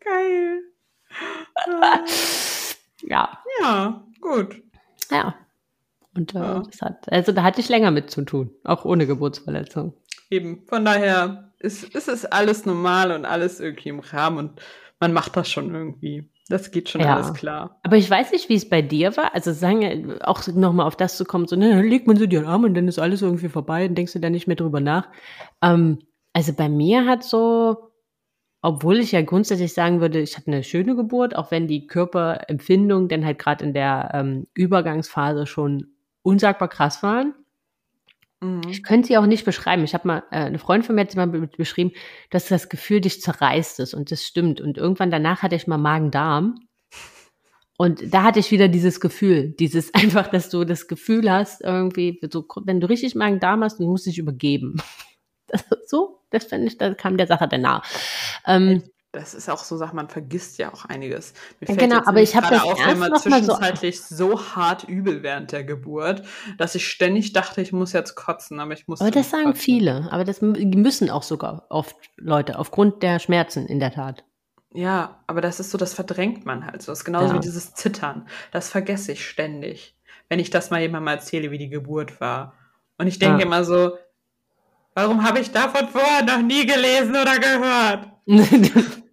Geil. ja, Ja, gut. ja. Und äh, Ja. das hat, also da hatte ich länger mit zu tun, auch ohne Geburtsverletzung. Eben. Von daher ist, ist es alles normal und alles irgendwie im Rahmen und man macht das schon irgendwie. Das geht schon Ja. alles klar. Aber ich weiß nicht, wie es bei dir war. Also sagen, wir, auch nochmal auf das zu kommen, so, ne, dann legt man so die Arme und dann ist alles irgendwie vorbei und denkst du da nicht mehr drüber nach. Ähm, also bei mir hat so, obwohl ich ja grundsätzlich sagen würde, ich hatte eine schöne Geburt, auch wenn die Körperempfindungen dann halt gerade in der ähm, Übergangsphase schon unsagbar krass waren, Mhm. Ich könnte sie auch nicht beschreiben. Ich habe mal, äh, eine Freundin von mir hat sie mal beschrieben, dass das Gefühl dich zerreißt ist und das stimmt. Und irgendwann danach hatte ich mal Magen-Darm. Und da hatte ich wieder dieses Gefühl, dieses (laughs) einfach, dass du das Gefühl hast, irgendwie, so, wenn du richtig Magen-Darm hast, dann musst du dich übergeben. (laughs) Das, so, das finde ich, da kam der Sache danach. Ähm, das ist auch so, sagt man vergisst ja auch einiges. Mir genau, aber ich habe das auch immer zwischenzeitlich so, so, hart übel während der Geburt, dass ich ständig dachte, ich muss jetzt kotzen, aber ich muss. Aber das sagen kotzen. viele, aber das müssen auch sogar oft Leute aufgrund der Schmerzen in der Tat. Ja, aber das ist so, das verdrängt man halt so. Das ist genauso ja. wie dieses Zittern. Das vergesse ich ständig, wenn ich das mal jemandem erzähle, wie die Geburt war. Und ich denke ja. immer so, warum habe ich davon vorher noch nie gelesen oder gehört? (laughs)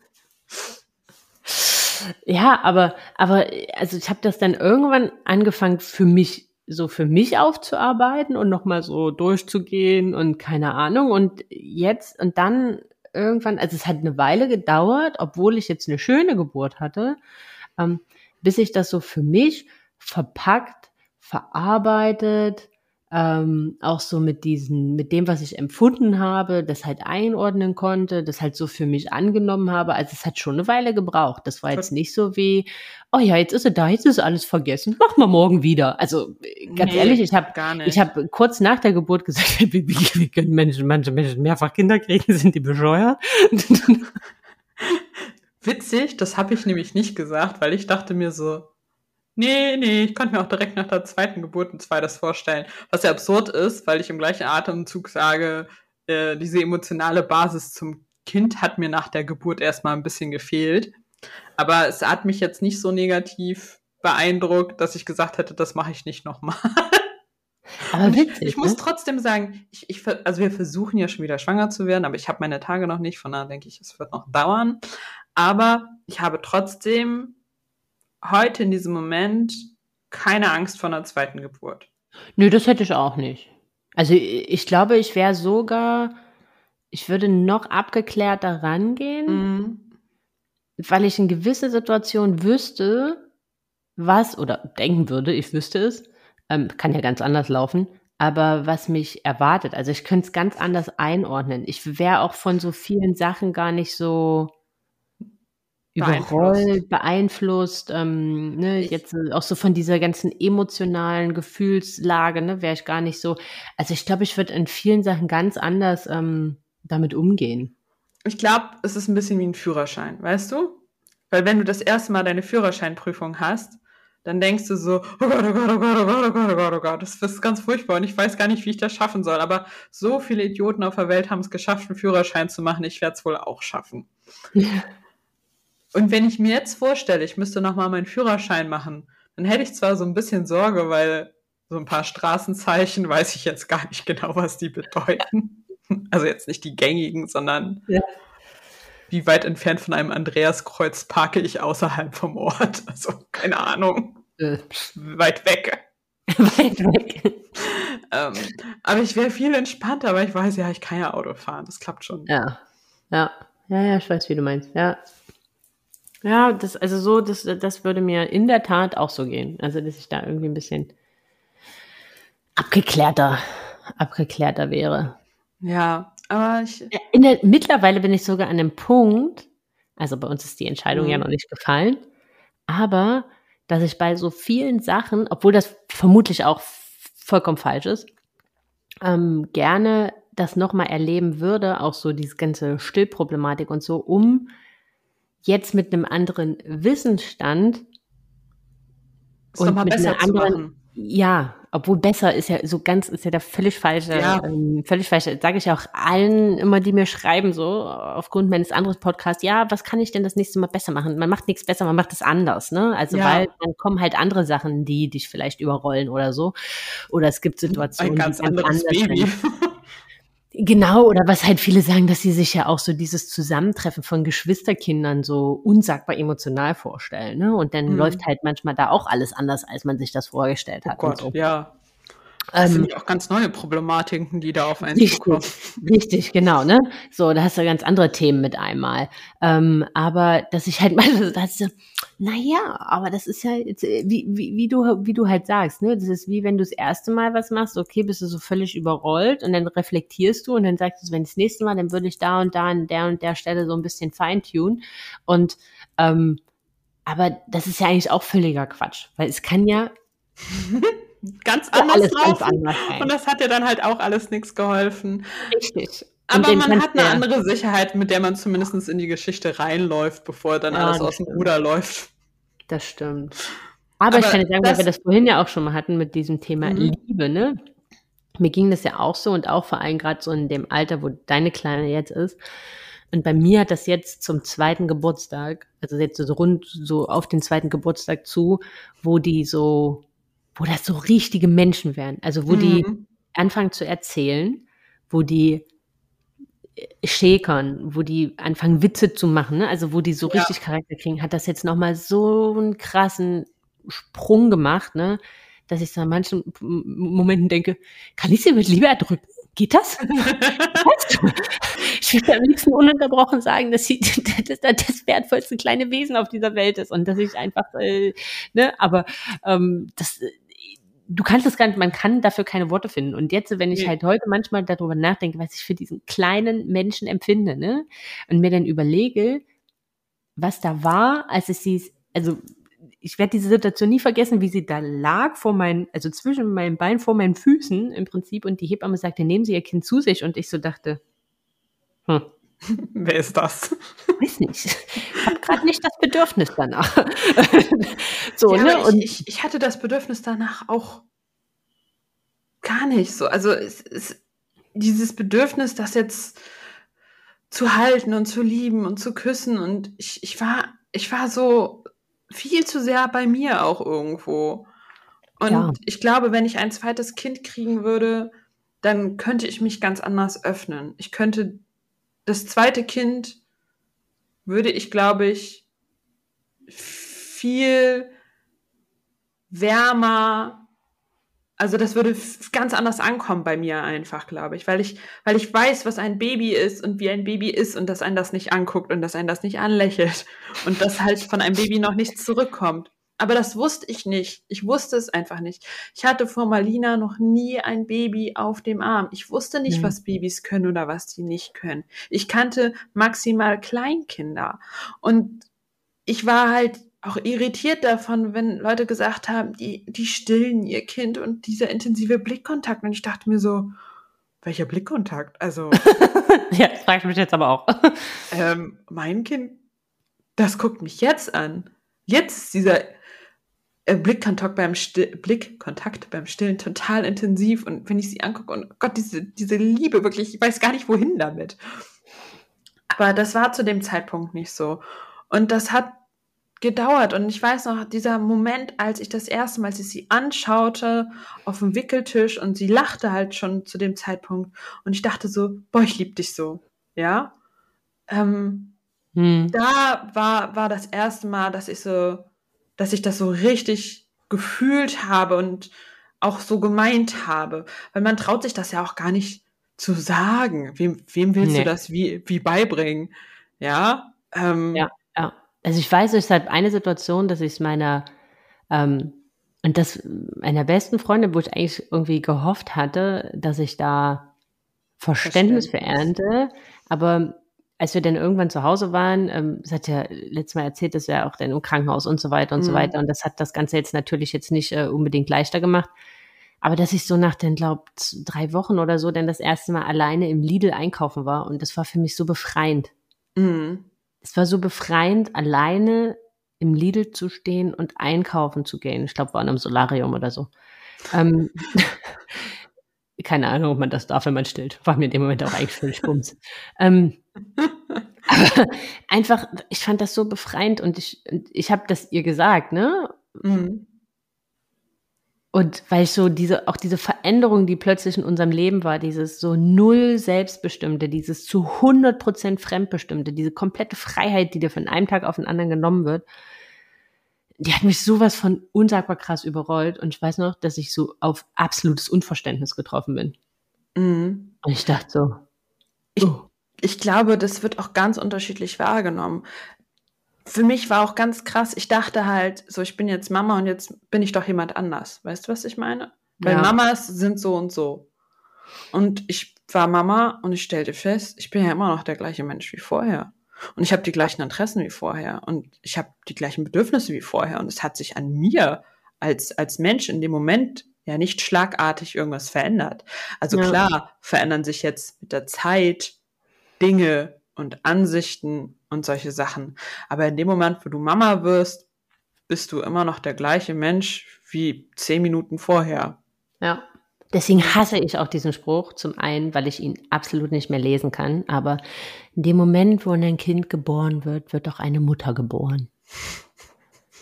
ja, aber, aber, also ich habe das dann irgendwann angefangen für mich, so für mich aufzuarbeiten und nochmal so durchzugehen und keine Ahnung. Und jetzt, und dann irgendwann, also es hat eine Weile gedauert, obwohl ich jetzt eine schöne Geburt hatte, ähm, bis ich das so für mich verpackt, verarbeitet, ähm, auch so mit diesen, mit dem, was ich empfunden habe, das halt einordnen konnte, das halt so für mich angenommen habe. Also es hat schon eine Weile gebraucht. Das war jetzt nicht so wie, oh ja, jetzt ist er da, jetzt ist alles vergessen, machen wir morgen wieder. Also ganz nee, ehrlich, ich habe ich habe kurz nach der Geburt gesagt, wie, wie, wie können Menschen, manche Menschen mehrfach Kinder kriegen, sind die bescheuert? (laughs) Witzig, das habe ich nämlich nicht gesagt, weil ich dachte mir so, Nee, nee, ich konnte mir auch direkt nach der zweiten Geburt ein zweites vorstellen. Was ja absurd ist, weil ich im gleichen Atemzug sage, äh, diese emotionale Basis zum Kind hat mir nach der Geburt erstmal ein bisschen gefehlt. Aber es hat mich jetzt nicht so negativ beeindruckt, dass ich gesagt hätte, das mache ich nicht nochmal. (laughs) Aber witzig, ich, ich muss ne? trotzdem sagen, ich, ich, also wir versuchen ja schon wieder schwanger zu werden, aber ich habe meine Tage noch nicht, von daher denke ich, es wird noch dauern. Aber ich habe trotzdem heute in diesem Moment keine Angst vor einer zweiten Geburt. Nö, das hätte ich auch nicht. Also ich glaube, ich wäre sogar, ich würde noch abgeklärter rangehen, mhm. weil ich in gewisse Situationen wüsste, was, oder denken würde, ich wüsste es, ähm, kann ja ganz anders laufen, aber was mich erwartet. Also ich könnte es ganz anders einordnen. Ich wäre auch von so vielen Sachen gar nicht so überrollt, beeinflusst, ähm, ne, jetzt äh, auch so von dieser ganzen emotionalen Gefühlslage, ne, wäre ich gar nicht so. Also ich glaube, ich würde in vielen Sachen ganz anders ähm, damit umgehen. Ich glaube, es ist ein bisschen wie ein Führerschein, weißt du? Weil wenn du das erste Mal deine Führerscheinprüfung hast, dann denkst du so, oh Gott, oh Gott, oh Gott, oh Gott, oh Gott, oh Gott, oh Gott, das ist ganz furchtbar und ich weiß gar nicht, wie ich das schaffen soll. Aber so viele Idioten auf der Welt haben es geschafft, einen Führerschein zu machen. Ich werde es wohl auch schaffen. (laughs) Und wenn ich mir jetzt vorstelle, ich müsste nochmal meinen Führerschein machen, dann hätte ich zwar so ein bisschen Sorge, weil so ein paar Straßenzeichen weiß ich jetzt gar nicht genau, was die bedeuten. (laughs) Also jetzt nicht die gängigen, sondern ja. wie weit entfernt von einem Andreaskreuz parke ich außerhalb vom Ort. (laughs) Also keine Ahnung. Äh. Weit weg. (laughs) Weit weg. ähm, aber ich wäre viel entspannter, aber ich weiß ja, ich kann ja Auto fahren. Das klappt schon. Ja. Ja. Ja, ja, ich weiß, wie du meinst. Ja. Ja, das, also so, das, das würde mir in der Tat auch so gehen. Also, dass ich da irgendwie ein bisschen abgeklärter, abgeklärter wäre. Ja, aber ich. In der, mittlerweile bin ich sogar an einem Punkt, also bei uns ist die Entscheidung mhm. ja noch nicht gefallen, aber dass ich bei so vielen Sachen, obwohl das vermutlich auch vollkommen falsch ist, ähm, gerne das nochmal erleben würde, auch so diese ganze Stillproblematik und so, um jetzt mit einem anderen Wissensstand ist und mit einer anderen, ja, obwohl besser ist ja so ganz ist ja der völlig falsche, ja. ähm, völlig falsche. Sage ich auch allen immer, die mir schreiben so aufgrund meines anderen Podcasts. Ja, was kann ich denn das nächste Mal besser machen? Man macht nichts besser, man macht es anders, ne? Also ja. weil dann kommen halt andere Sachen, die dich vielleicht überrollen oder so. Oder es gibt Situationen, ein ganz anderes Baby. (laughs) Genau, oder was halt viele sagen, dass sie sich ja auch so dieses Zusammentreffen von Geschwisterkindern so unsagbar emotional vorstellen. Ne? Und dann mhm. läuft halt manchmal da auch alles anders, als man sich das vorgestellt oh hat. Oh Gott, so. ja. Das sind ja auch ganz neue Problematiken, die da auf einen Richtig, zukommen. richtig, genau, ne? So, da hast du ganz andere Themen mit einmal. Ähm, aber dass ich halt (laughs) mal so dachte, naja, aber das ist ja jetzt, äh, wie, wie, wie du, wie du halt sagst, ne? Das ist wie wenn du das erste Mal was machst, okay, bist du so völlig überrollt und dann reflektierst du und dann sagst du, wenn das nächste Mal, dann würde ich da und da an der und der Stelle so ein bisschen feintunen. Und ähm, aber das ist ja eigentlich auch völliger Quatsch, weil es kann ja (laughs) ganz anders alles ganz laufen. anders. Und das hat ja dann halt auch alles nichts geholfen. Richtig. Aber man hat eine ja- andere Sicherheit, mit der man zumindest in die Geschichte reinläuft, bevor dann Ja, alles aus dem. Ruder läuft. Das stimmt. Aber, ich Aber kann dir sagen, weil wir das vorhin ja auch schon mal hatten mit diesem Thema Mhm. Liebe, ne? Mir ging das ja auch so und auch vor allem gerade so in dem Alter, wo deine Kleine jetzt ist. Und bei mir hat das jetzt zum zweiten Geburtstag, also jetzt so rund so auf den zweiten Geburtstag zu, wo die so, wo das so richtige Menschen werden. Also wo die Mhm. anfangen zu erzählen, wo die äh, schäkern, wo die anfangen Witze zu machen, ne? also wo die so Ja. richtig Charakter kriegen, hat das jetzt nochmal so einen krassen Sprung gemacht, ne? dass ich so an manchen Momenten denke, kann ich sie mit Liebe erdrücken? Geht das? (laughs) Ich würde am liebsten ununterbrochen sagen, dass sie (laughs) das, das, das wertvollste kleine Wesen auf dieser Welt ist und dass ich einfach, äh, ne, aber ähm, das, äh, du kannst es gar nicht, man kann dafür keine Worte finden. Und jetzt, wenn ich Nee. halt heute manchmal darüber nachdenke, was ich für diesen kleinen Menschen empfinde, ne, und mir dann überlege, was da war, als es sie, also ich werde diese Situation nie vergessen, wie sie da lag vor meinen, also zwischen meinen Beinen, vor meinen Füßen im Prinzip und die Hebamme sagte, nehmen Sie Ihr Kind zu sich und ich so dachte, hm, (laughs) Wer ist das? weiß nicht, ich habe gerade nicht das Bedürfnis danach. (laughs) so, ja, ne? Und ich, ich, hatte das Bedürfnis danach auch gar nicht so. Also es ist dieses Bedürfnis, das jetzt zu halten und zu lieben und zu küssen. Und ich, ich war, ich war so viel zu sehr bei mir auch irgendwo. Und Ja. ich glaube, wenn ich ein zweites Kind kriegen würde, dann könnte ich mich ganz anders öffnen. Ich könnte das zweite Kind würde ich, glaube ich, viel wärmer, also das würde ganz anders ankommen bei mir einfach, glaube ich, weil ich, weil ich weiß, was ein Baby ist und wie ein Baby ist und dass einen das nicht anguckt und dass einen das nicht anlächelt und dass halt von einem Baby noch nichts zurückkommt. Aber das wusste ich nicht. Ich wusste es einfach nicht. Ich hatte vor Malina noch nie ein Baby auf dem Arm. Ich wusste nicht, Mhm. was Babys können oder was die nicht können. Ich kannte maximal Kleinkinder. Und ich war halt auch irritiert davon, wenn Leute gesagt haben, die, die stillen ihr Kind und dieser intensive Blickkontakt. Und ich dachte mir so, welcher Blickkontakt? Also, (laughs) ja, das frage ich mich jetzt aber auch. (laughs) ähm, mein Kind, das guckt mich jetzt an. Jetzt ist dieser Blickkontakt beim, Still Blickkontakt beim Stillen total intensiv. Und wenn ich sie angucke, und Gott, diese, diese Liebe wirklich, ich weiß gar nicht, wohin damit. Aber das war zu dem Zeitpunkt nicht so. Und das hat gedauert. Und ich weiß noch, dieser Moment, als ich das erste Mal, als ich sie anschaute auf dem Wickeltisch und sie lachte halt schon zu dem Zeitpunkt. Und ich dachte so, boah, ich lieb dich so. Ja. Ähm, Hm. da war, war das erste Mal, dass ich so, dass ich das so richtig gefühlt habe und auch so gemeint habe. Weil man traut sich das ja auch gar nicht zu sagen. Wem, wem willst Nee. du das wie, wie beibringen? Ja. Ähm, Ja. Ja. Also ich weiß, es hat eine Situation, dass ich es meiner ähm, und das meiner besten Freundin, wo ich eigentlich irgendwie gehofft hatte, dass ich da Verständnis, für Verständnis. ernte, aber als wir dann irgendwann zu Hause waren, ähm, das hat ja letztes Mal erzählt, dass er auch dann im Krankenhaus und so weiter und so Mhm. weiter. Und das hat das Ganze jetzt natürlich jetzt nicht äh, unbedingt leichter gemacht. Aber dass ich so nach den, glaub, z- drei Wochen oder so dann das erste Mal alleine im Lidl einkaufen war. Und das war für mich so befreiend. Mhm. Es war so befreiend, alleine im Lidl zu stehen und einkaufen zu gehen. Ich glaube, war in einem Solarium oder so. Ähm, (laughs) keine Ahnung, ob man das darf, wenn man stillt. War mir in dem Moment auch eigentlich völlig bums. Ähm, aber einfach, ich fand das so befreiend und ich, ich habe das ihr gesagt, ne? Mhm. Und weil ich so diese, auch diese Veränderung, die plötzlich in unserem Leben war, dieses so null Selbstbestimmte, dieses zu 100 Prozent Fremdbestimmte, diese komplette Freiheit, die dir von einem Tag auf den anderen genommen wird, die hat mich sowas von unsagbar krass überrollt und ich weiß noch, dass ich so auf absolutes Unverständnis getroffen bin. Mhm. Und ich dachte so, Ich, oh, ich glaube, das wird auch ganz unterschiedlich wahrgenommen. Für mich war auch ganz krass, ich dachte halt, so, ich bin jetzt Mama und jetzt bin ich doch jemand anders. Weißt du, was ich meine? Weil Ja. Mamas sind so und so. Und ich war Mama und ich stellte fest, ich bin ja immer noch der gleiche Mensch wie vorher. Und ich habe die gleichen Interessen wie vorher. Und ich habe die gleichen Bedürfnisse wie vorher. Und es hat sich an mir als, als Mensch in dem Moment ja nicht schlagartig irgendwas verändert. Also Ja. klar verändern sich jetzt mit der Zeit Dinge und Ansichten und solche Sachen. Aber in dem Moment, wo du Mama wirst, bist du immer noch der gleiche Mensch wie zehn Minuten vorher. Ja. Deswegen hasse ich auch diesen Spruch. Zum einen, weil ich ihn absolut nicht mehr lesen kann. Aber in dem Moment, wo ein Kind geboren wird, wird auch eine Mutter geboren.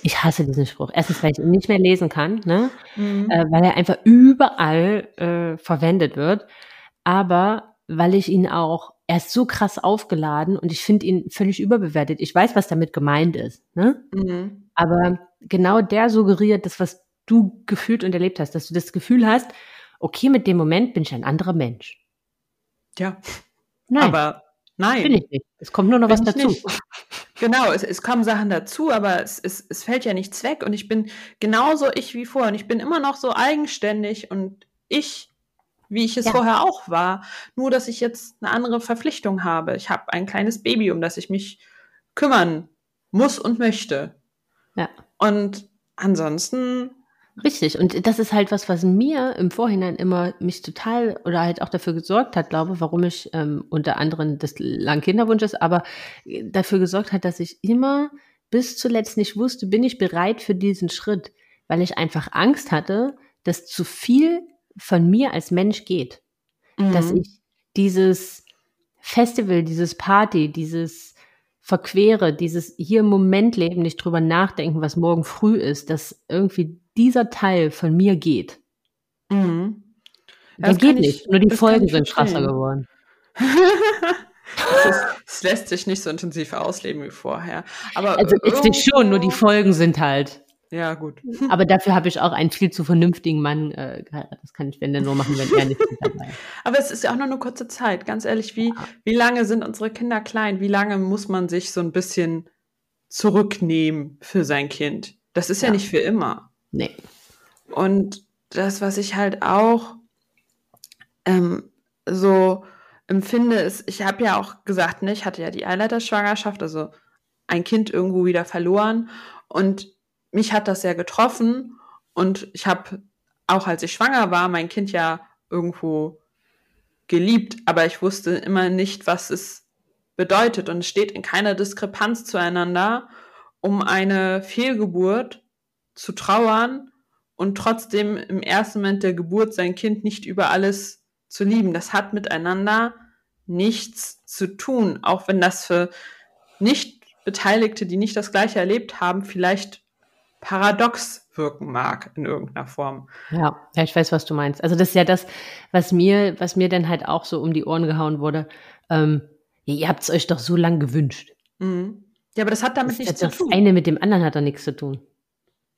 Ich hasse diesen Spruch. Erstens, weil ich ihn nicht mehr lesen kann, ne? äh, weil er einfach überall äh, verwendet wird. Aber weil ich ihn auch, er ist so krass aufgeladen und ich finde ihn völlig überbewertet. Ich weiß, was damit gemeint ist. Ne? Mhm. Aber genau der suggeriert das, was du gefühlt und erlebt hast, dass du das Gefühl hast, okay, mit dem Moment bin ich ein anderer Mensch. Ja, Nein, aber nein. bin ich nicht. Es kommt nur noch Bin was dazu. nicht. (laughs) Genau, es, es kommen Sachen dazu, aber es, es, es fällt ja nichts weg und ich bin genauso ich wie vorher und ich bin immer noch so eigenständig und ich, wie ich es Ja. vorher auch war, nur dass ich jetzt eine andere Verpflichtung habe. Ich habe ein kleines Baby, um das ich mich kümmern muss und möchte. Ja. Und ansonsten, Richtig. Und das ist halt was, was mir im Vorhinein immer mich total oder halt auch dafür gesorgt hat, glaube ich, warum ich ähm, unter anderem des langen Kinderwunsches, aber äh, dafür gesorgt hat, dass ich immer bis zuletzt nicht wusste, bin ich bereit für diesen Schritt, weil ich einfach Angst hatte, dass zu viel von mir als Mensch geht. dass Mhm. ich dieses Festival, dieses Party, dieses Verquere, dieses hier im Moment leben, nicht drüber nachdenken, was morgen früh ist, dass irgendwie dieser Teil von mir geht. Mhm. Ja, Der geht ich- nicht. Nur die Folgen sind krasser geworden. es, lässt sich nicht so intensiv ausleben wie vorher. Aber Also ist es schon, nur die Folgen sind halt. Ja, gut. (laughs) Aber dafür habe ich auch einen viel zu vernünftigen Mann äh. Das kann ich, wenn dann nur machen, wenn er nicht dabei. (laughs) Aber es ist ja auch nur eine kurze Zeit. Ganz ehrlich, wie, wie lange sind unsere Kinder klein? Wie lange muss man sich so ein bisschen zurücknehmen für sein Kind? Das ist ja, Ja. nicht für immer. Nee. Und das, was ich halt auch ähm, so empfinde, ist, ich habe ja auch gesagt, ne, ich hatte ja die Eileiterschwangerschaft, also ein Kind irgendwo wieder verloren. Und mich hat das sehr getroffen. Und ich habe auch als ich schwanger war, mein Kind ja irgendwo geliebt, aber ich wusste immer nicht, was es bedeutet. Und es steht in keiner Diskrepanz zueinander, um eine Fehlgeburt zu trauern und trotzdem im ersten Moment der Geburt sein Kind nicht über alles zu lieben. Das hat miteinander nichts zu tun, auch wenn das für Nicht-Beteiligte, die nicht das Gleiche erlebt haben, vielleicht paradox wirken mag in irgendeiner Form. Ja, ja, ich weiß, was du meinst. Also das ist ja das, was mir, was mir dann halt auch so um die Ohren gehauen wurde. Ähm, ihr habt es euch doch so lang gewünscht. Mhm. Ja, aber das hat damit Das, nichts das zu tun. eine mit dem anderen hat da nichts zu tun.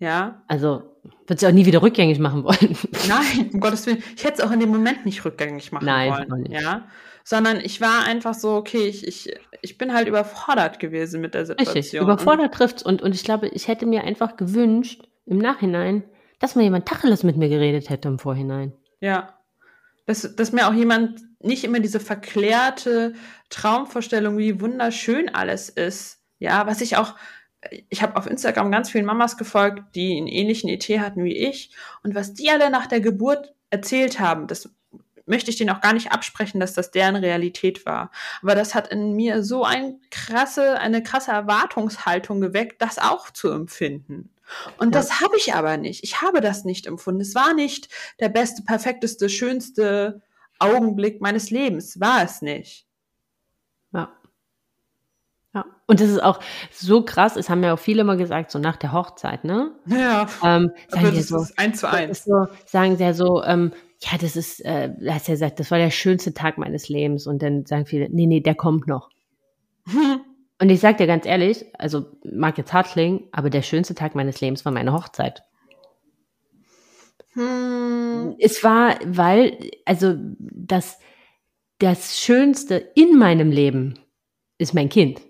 Ja, Also wird sie auch nie wieder rückgängig machen wollen. Nein, um Gottes Willen. Ich hätte es auch in dem Moment nicht rückgängig machen Nein, wollen. nicht. Ja. Sondern ich war einfach so, okay, ich, ich, ich bin halt überfordert gewesen mit der Situation. Richtig, überfordert trifft's und, und ich glaube, ich hätte mir einfach gewünscht, im Nachhinein, dass mal jemand Tacheles mit mir geredet hätte im Vorhinein. Ja. Dass, dass mir auch jemand nicht immer diese verklärte Traumvorstellung, wie wunderschön alles ist. Ja, was ich auch, ich habe auf Instagram ganz vielen Mamas gefolgt, die einen ähnlichen ET hatten wie ich. Und was die alle nach der Geburt erzählt haben, das möchte ich denen auch gar nicht absprechen, dass das deren Realität war. Aber das hat in mir so ein krasse, eine krasse Erwartungshaltung geweckt, das auch zu empfinden. Und Ja. das habe ich aber nicht. Ich habe das nicht empfunden. Es war nicht der beste, perfekteste, schönste Augenblick meines Lebens. War es nicht. Ja. Ja. Und das ist auch so krass, es haben ja auch viele mal gesagt, so nach der Hochzeit, ne? Ja. Ähm, sagen Aber das so, ist eins zu eins. so, sagen sie ja so, ähm, ja, das ist, äh, hast ja gesagt, das war der schönste Tag meines Lebens. Und dann sagen viele, nee, nee, der kommt noch. (laughs) Und ich sag dir ganz ehrlich, also mag jetzt hart klingen, aber der schönste Tag meines Lebens war meine Hochzeit. Hm. Es war, weil, also das, das Schönste in meinem Leben ist mein Kind.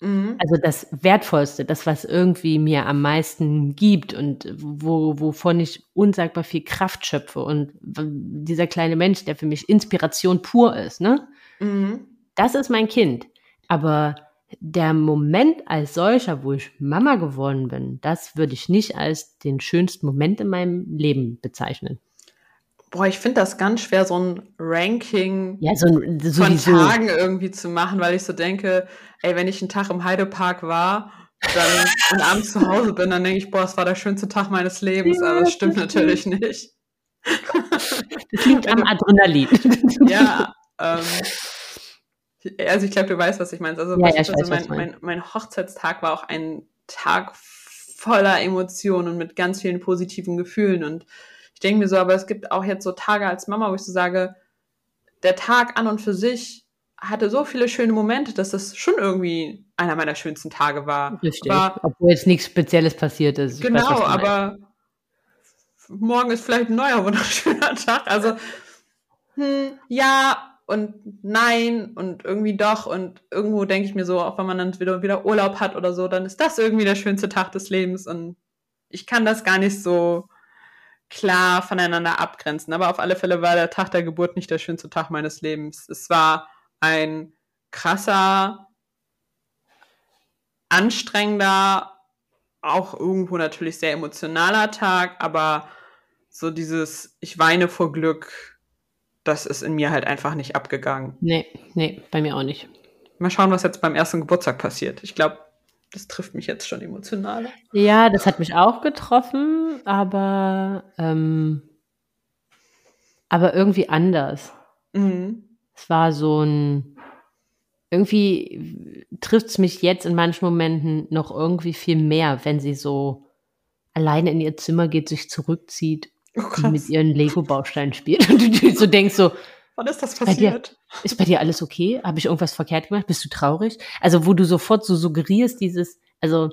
Mhm. Also das Wertvollste, das, was irgendwie mir am meisten gibt und wo, wovon ich unsagbar viel Kraft schöpfe und dieser kleine Mensch, der für mich Inspiration pur ist, ne? Mhm. Das ist mein Kind. Aber der Moment als solcher, wo ich Mama geworden bin, das würde ich nicht als den schönsten Moment in meinem Leben bezeichnen. Boah, ich finde das ganz schwer, so ein Ranking Ja, so, von sowieso. Tagen irgendwie zu machen, weil ich so denke, ey, wenn ich einen Tag im Heidepark war dann, (laughs) und abends zu Hause bin, dann denke ich, boah, es war der schönste Tag meines Lebens, aber das stimmt natürlich nicht. (laughs) Das liegt am Adrenalin. (laughs) Ja, ähm, also ich glaube, du weißt, was ich meine. Also, Ja, ja, ich- also mein, mein, mein Hochzeitstag war auch ein Tag voller Emotionen und mit ganz vielen positiven Gefühlen. Und ich denke mir so, aber es gibt auch jetzt so Tage als Mama, wo ich so sage, der Tag an und für sich hatte so viele schöne Momente, dass das schon irgendwie einer meiner schönsten Tage war. Richtig. Aber, Obwohl jetzt nichts Spezielles passiert ist. Ich weiß, genau, meinst. aber morgen ist vielleicht ein neuer (laughs) wunderschöner Tag. Also, hm, ja und nein und irgendwie doch. Und irgendwo denke ich mir so, auch wenn man dann wieder, wieder Urlaub hat oder so, dann ist das irgendwie der schönste Tag des Lebens. Und ich kann das gar nicht so klar voneinander abgrenzen. Aber auf alle Fälle war der Tag der Geburt nicht der schönste Tag meines Lebens. Es war ein krasser, anstrengender, auch irgendwo natürlich sehr emotionaler Tag, aber so dieses, ich weine vor Glück, das ist in mir halt einfach nicht abgegangen. Nee, nee, bei mir auch nicht. Mal schauen, was jetzt beim ersten Geburtstag passiert. Ich glaube, das trifft mich jetzt schon emotional. Ja, das hat mich auch getroffen, aber, ähm, aber irgendwie anders. Mhm. Es war so ein, irgendwie trifft es mich jetzt in manchen Momenten noch irgendwie viel mehr, wenn sie so alleine in ihr Zimmer geht, sich zurückzieht Oh, und mit ihren Lego-Bausteinen spielt (laughs) und du so denkst so, Wann ist das Bei dir? passiert? ist bei dir alles okay? Habe ich irgendwas verkehrt gemacht? Bist du traurig? Also, wo du sofort so suggerierst, dieses, also,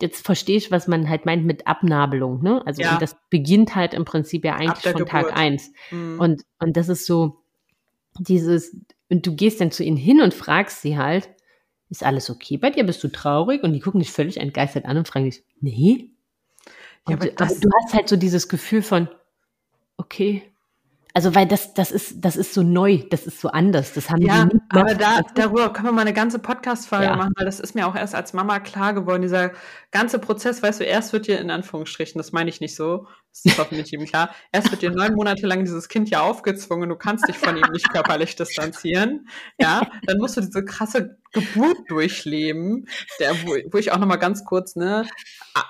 jetzt verstehe ich, was man halt meint mit Abnabelung, ne? Also, Ja. und das beginnt halt im Prinzip ja eigentlich von Tag eins. Mhm. Und, und das ist so, dieses, und du gehst dann zu ihnen hin und fragst sie halt, ist alles okay bei dir? Bist du traurig? Und die gucken dich völlig entgeistert an und fragen dich, nee. Ja, Und, aber das- aber du hast halt so dieses Gefühl von, okay. Also, weil das, das ist, das ist so neu, das ist so anders. Das haben Ja, die aber da, darüber können wir mal eine ganze Podcast-Folge Ja. machen, weil das ist mir auch erst als Mama klar geworden. Dieser ganze Prozess, weißt du, erst wird dir in Anführungsstrichen, das meine ich nicht so, das ist hoffentlich jedem klar, erst wird dir neun Monate lang dieses Kind ja aufgezwungen, du kannst dich von ihm nicht körperlich distanzieren. Ja, dann musst du diese krasse Geburt durchleben, der, wo, wo ich auch nochmal ganz kurz, ne,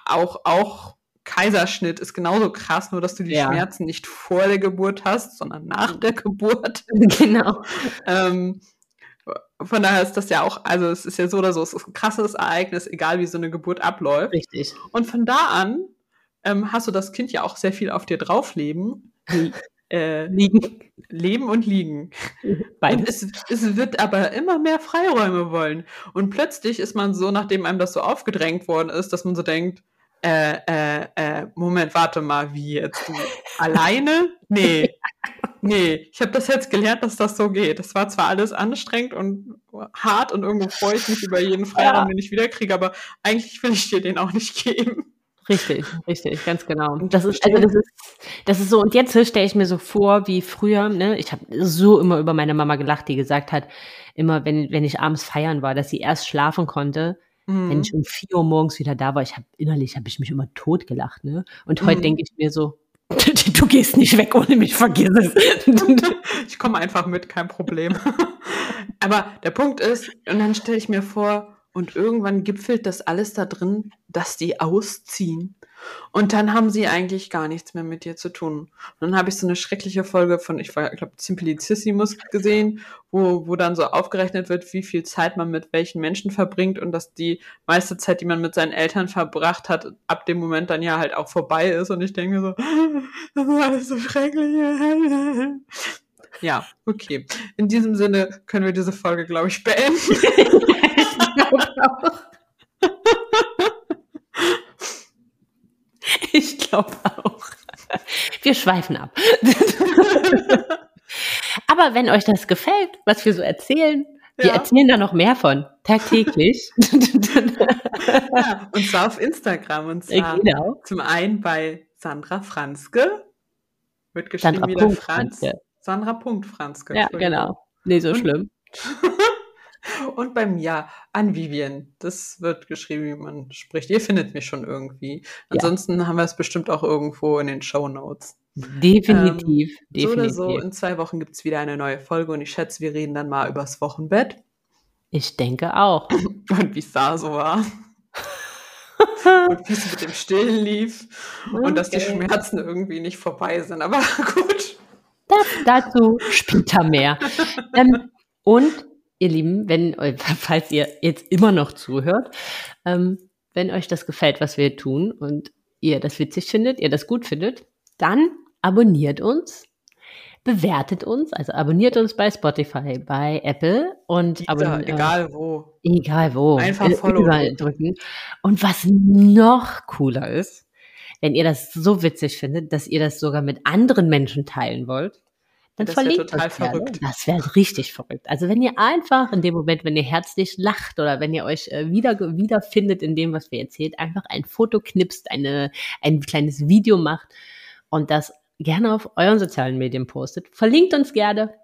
auch, auch Kaiserschnitt ist genauso krass, nur dass du die Ja. Schmerzen nicht vor der Geburt hast, sondern nach der Geburt. (laughs) Genau. Ähm, von daher ist das ja auch, also es ist ja so oder so, es ist ein krasses Ereignis, egal wie so eine Geburt abläuft. Richtig. Und von da an ähm, hast du das Kind ja auch sehr viel auf dir draufleben. (laughs) Äh, Liegen. leben und liegen. Und Beides. es, es wird aber immer mehr Freiräume wollen. Und plötzlich ist man so, nachdem einem das so aufgedrängt worden ist, dass man so denkt, äh, äh, äh, Moment, warte mal, wie jetzt? Du alleine? Nee. Nee, ich habe das jetzt gelernt, dass das so geht. Das war zwar alles anstrengend und hart und irgendwo freue ich mich über jeden Freiraum, Ja. den ich wiederkriege, aber eigentlich will ich dir den auch nicht geben. Richtig, richtig, ganz genau. Und Das ich ist, also das ist, das ist so, und jetzt stelle ich mir so vor, wie früher, ne, ich habe so immer über meine Mama gelacht, die gesagt hat, immer wenn, wenn ich abends feiern war, dass sie erst schlafen konnte, wenn Mhm. ich um 4 Uhr morgens wieder da war, ich habe innerlich habe ich mich immer tot gelacht, ne? Und heute Mhm. denke ich mir so, (laughs) du gehst nicht weg ohne mich, vergiss es. (laughs) Ich komme einfach mit, kein Problem. (laughs) Aber der Punkt ist, und dann stelle ich mir vor, und irgendwann gipfelt das alles da drin, dass die ausziehen. Und dann haben sie eigentlich gar nichts mehr mit dir zu tun. Und dann habe ich so eine schreckliche Folge von, ich glaube, Simplicissimus gesehen, wo, wo dann so aufgerechnet wird, wie viel Zeit man mit welchen Menschen verbringt und dass die meiste Zeit, die man mit seinen Eltern verbracht hat, ab dem Moment dann ja halt auch vorbei ist. Und ich denke so, (laughs) das ist alles so schrecklich. Ja, (laughs) okay. In diesem Sinne können wir diese Folge, glaube ich, beenden. (laughs) ich glaube auch. Wir schweifen ab. (laughs) Aber wenn euch das gefällt, was wir so erzählen, wir Ja. erzählen da noch mehr von, tagtäglich. ja, und zwar auf Instagram. Und zwar genau. zum einen bei Sandra Franzke. Wird geschrieben Sandra wie der Punkt Franz. Franzke. Sandra Punkt Franzke. Ja, genau. Nee, so Und- schlimm. (laughs) Und bei mir an Vivian. Das wird geschrieben, wie man spricht. Ihr findet mich schon irgendwie. Ansonsten haben wir es bestimmt auch irgendwo in den Show Notes. Definitiv. So definitiv. oder so, in zwei Wochen gibt es wieder eine neue Folge und ich schätze, wir reden dann mal übers Wochenbett Ich denke auch. (laughs) und wie es da so war. (laughs) und wie es mit dem Stillen lief und dass die Okay. Schmerzen irgendwie nicht vorbei sind. Aber gut. Da, dazu später mehr. ähm, und ihr Lieben, wenn, (laughs) falls ihr jetzt immer noch zuhört, ähm, wenn euch das gefällt, was wir tun und ihr das witzig findet, ihr das gut findet, dann abonniert uns, bewertet uns, also abonniert uns bei Spotify, bei Apple und Dieser, abon- äh, egal wo. Egal wo. Einfach Äh, Follow drücken. Und was noch cooler ist, wenn ihr das so witzig findet, dass ihr das sogar mit anderen Menschen teilen wollt, dann Das verlinkt total das gerne. verrückt. Das wäre richtig verrückt. Also wenn ihr einfach in dem Moment, wenn ihr herzlich lacht oder wenn ihr euch äh, wieder wiederfindet in dem, was wir erzählt, einfach ein Foto knipst, eine, ein kleines Video macht und das gerne auf euren sozialen Medien postet. Verlinkt uns gerne.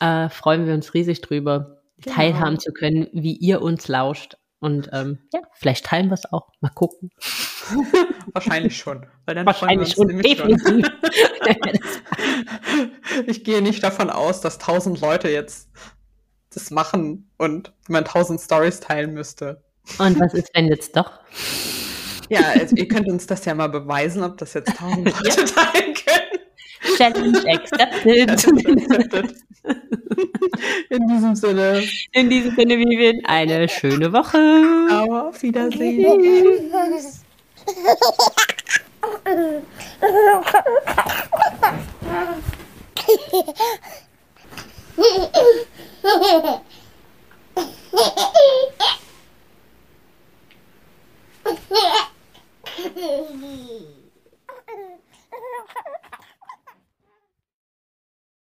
Äh, freuen wir uns riesig drüber, Genau. teilhaben zu können, wie ihr uns lauscht. Und ähm, ja, vielleicht teilen wir es auch. Mal gucken. (laughs) Wahrscheinlich schon. Weil dann Wahrscheinlich schon, definitiv. (laughs) ich gehe nicht davon aus, dass tausend Leute jetzt das machen und man tausend Stories teilen müsste. Und was ist, wenn jetzt doch? Ja, also ihr könnt uns das ja mal beweisen, ob das jetzt (laughs) tausend Leute teilen können. Challenge accepted. (laughs) In diesem Sinne. In diesem Sinne, Vivian, eine schöne Woche. Auf Wiedersehen. Hehehehe (laughs)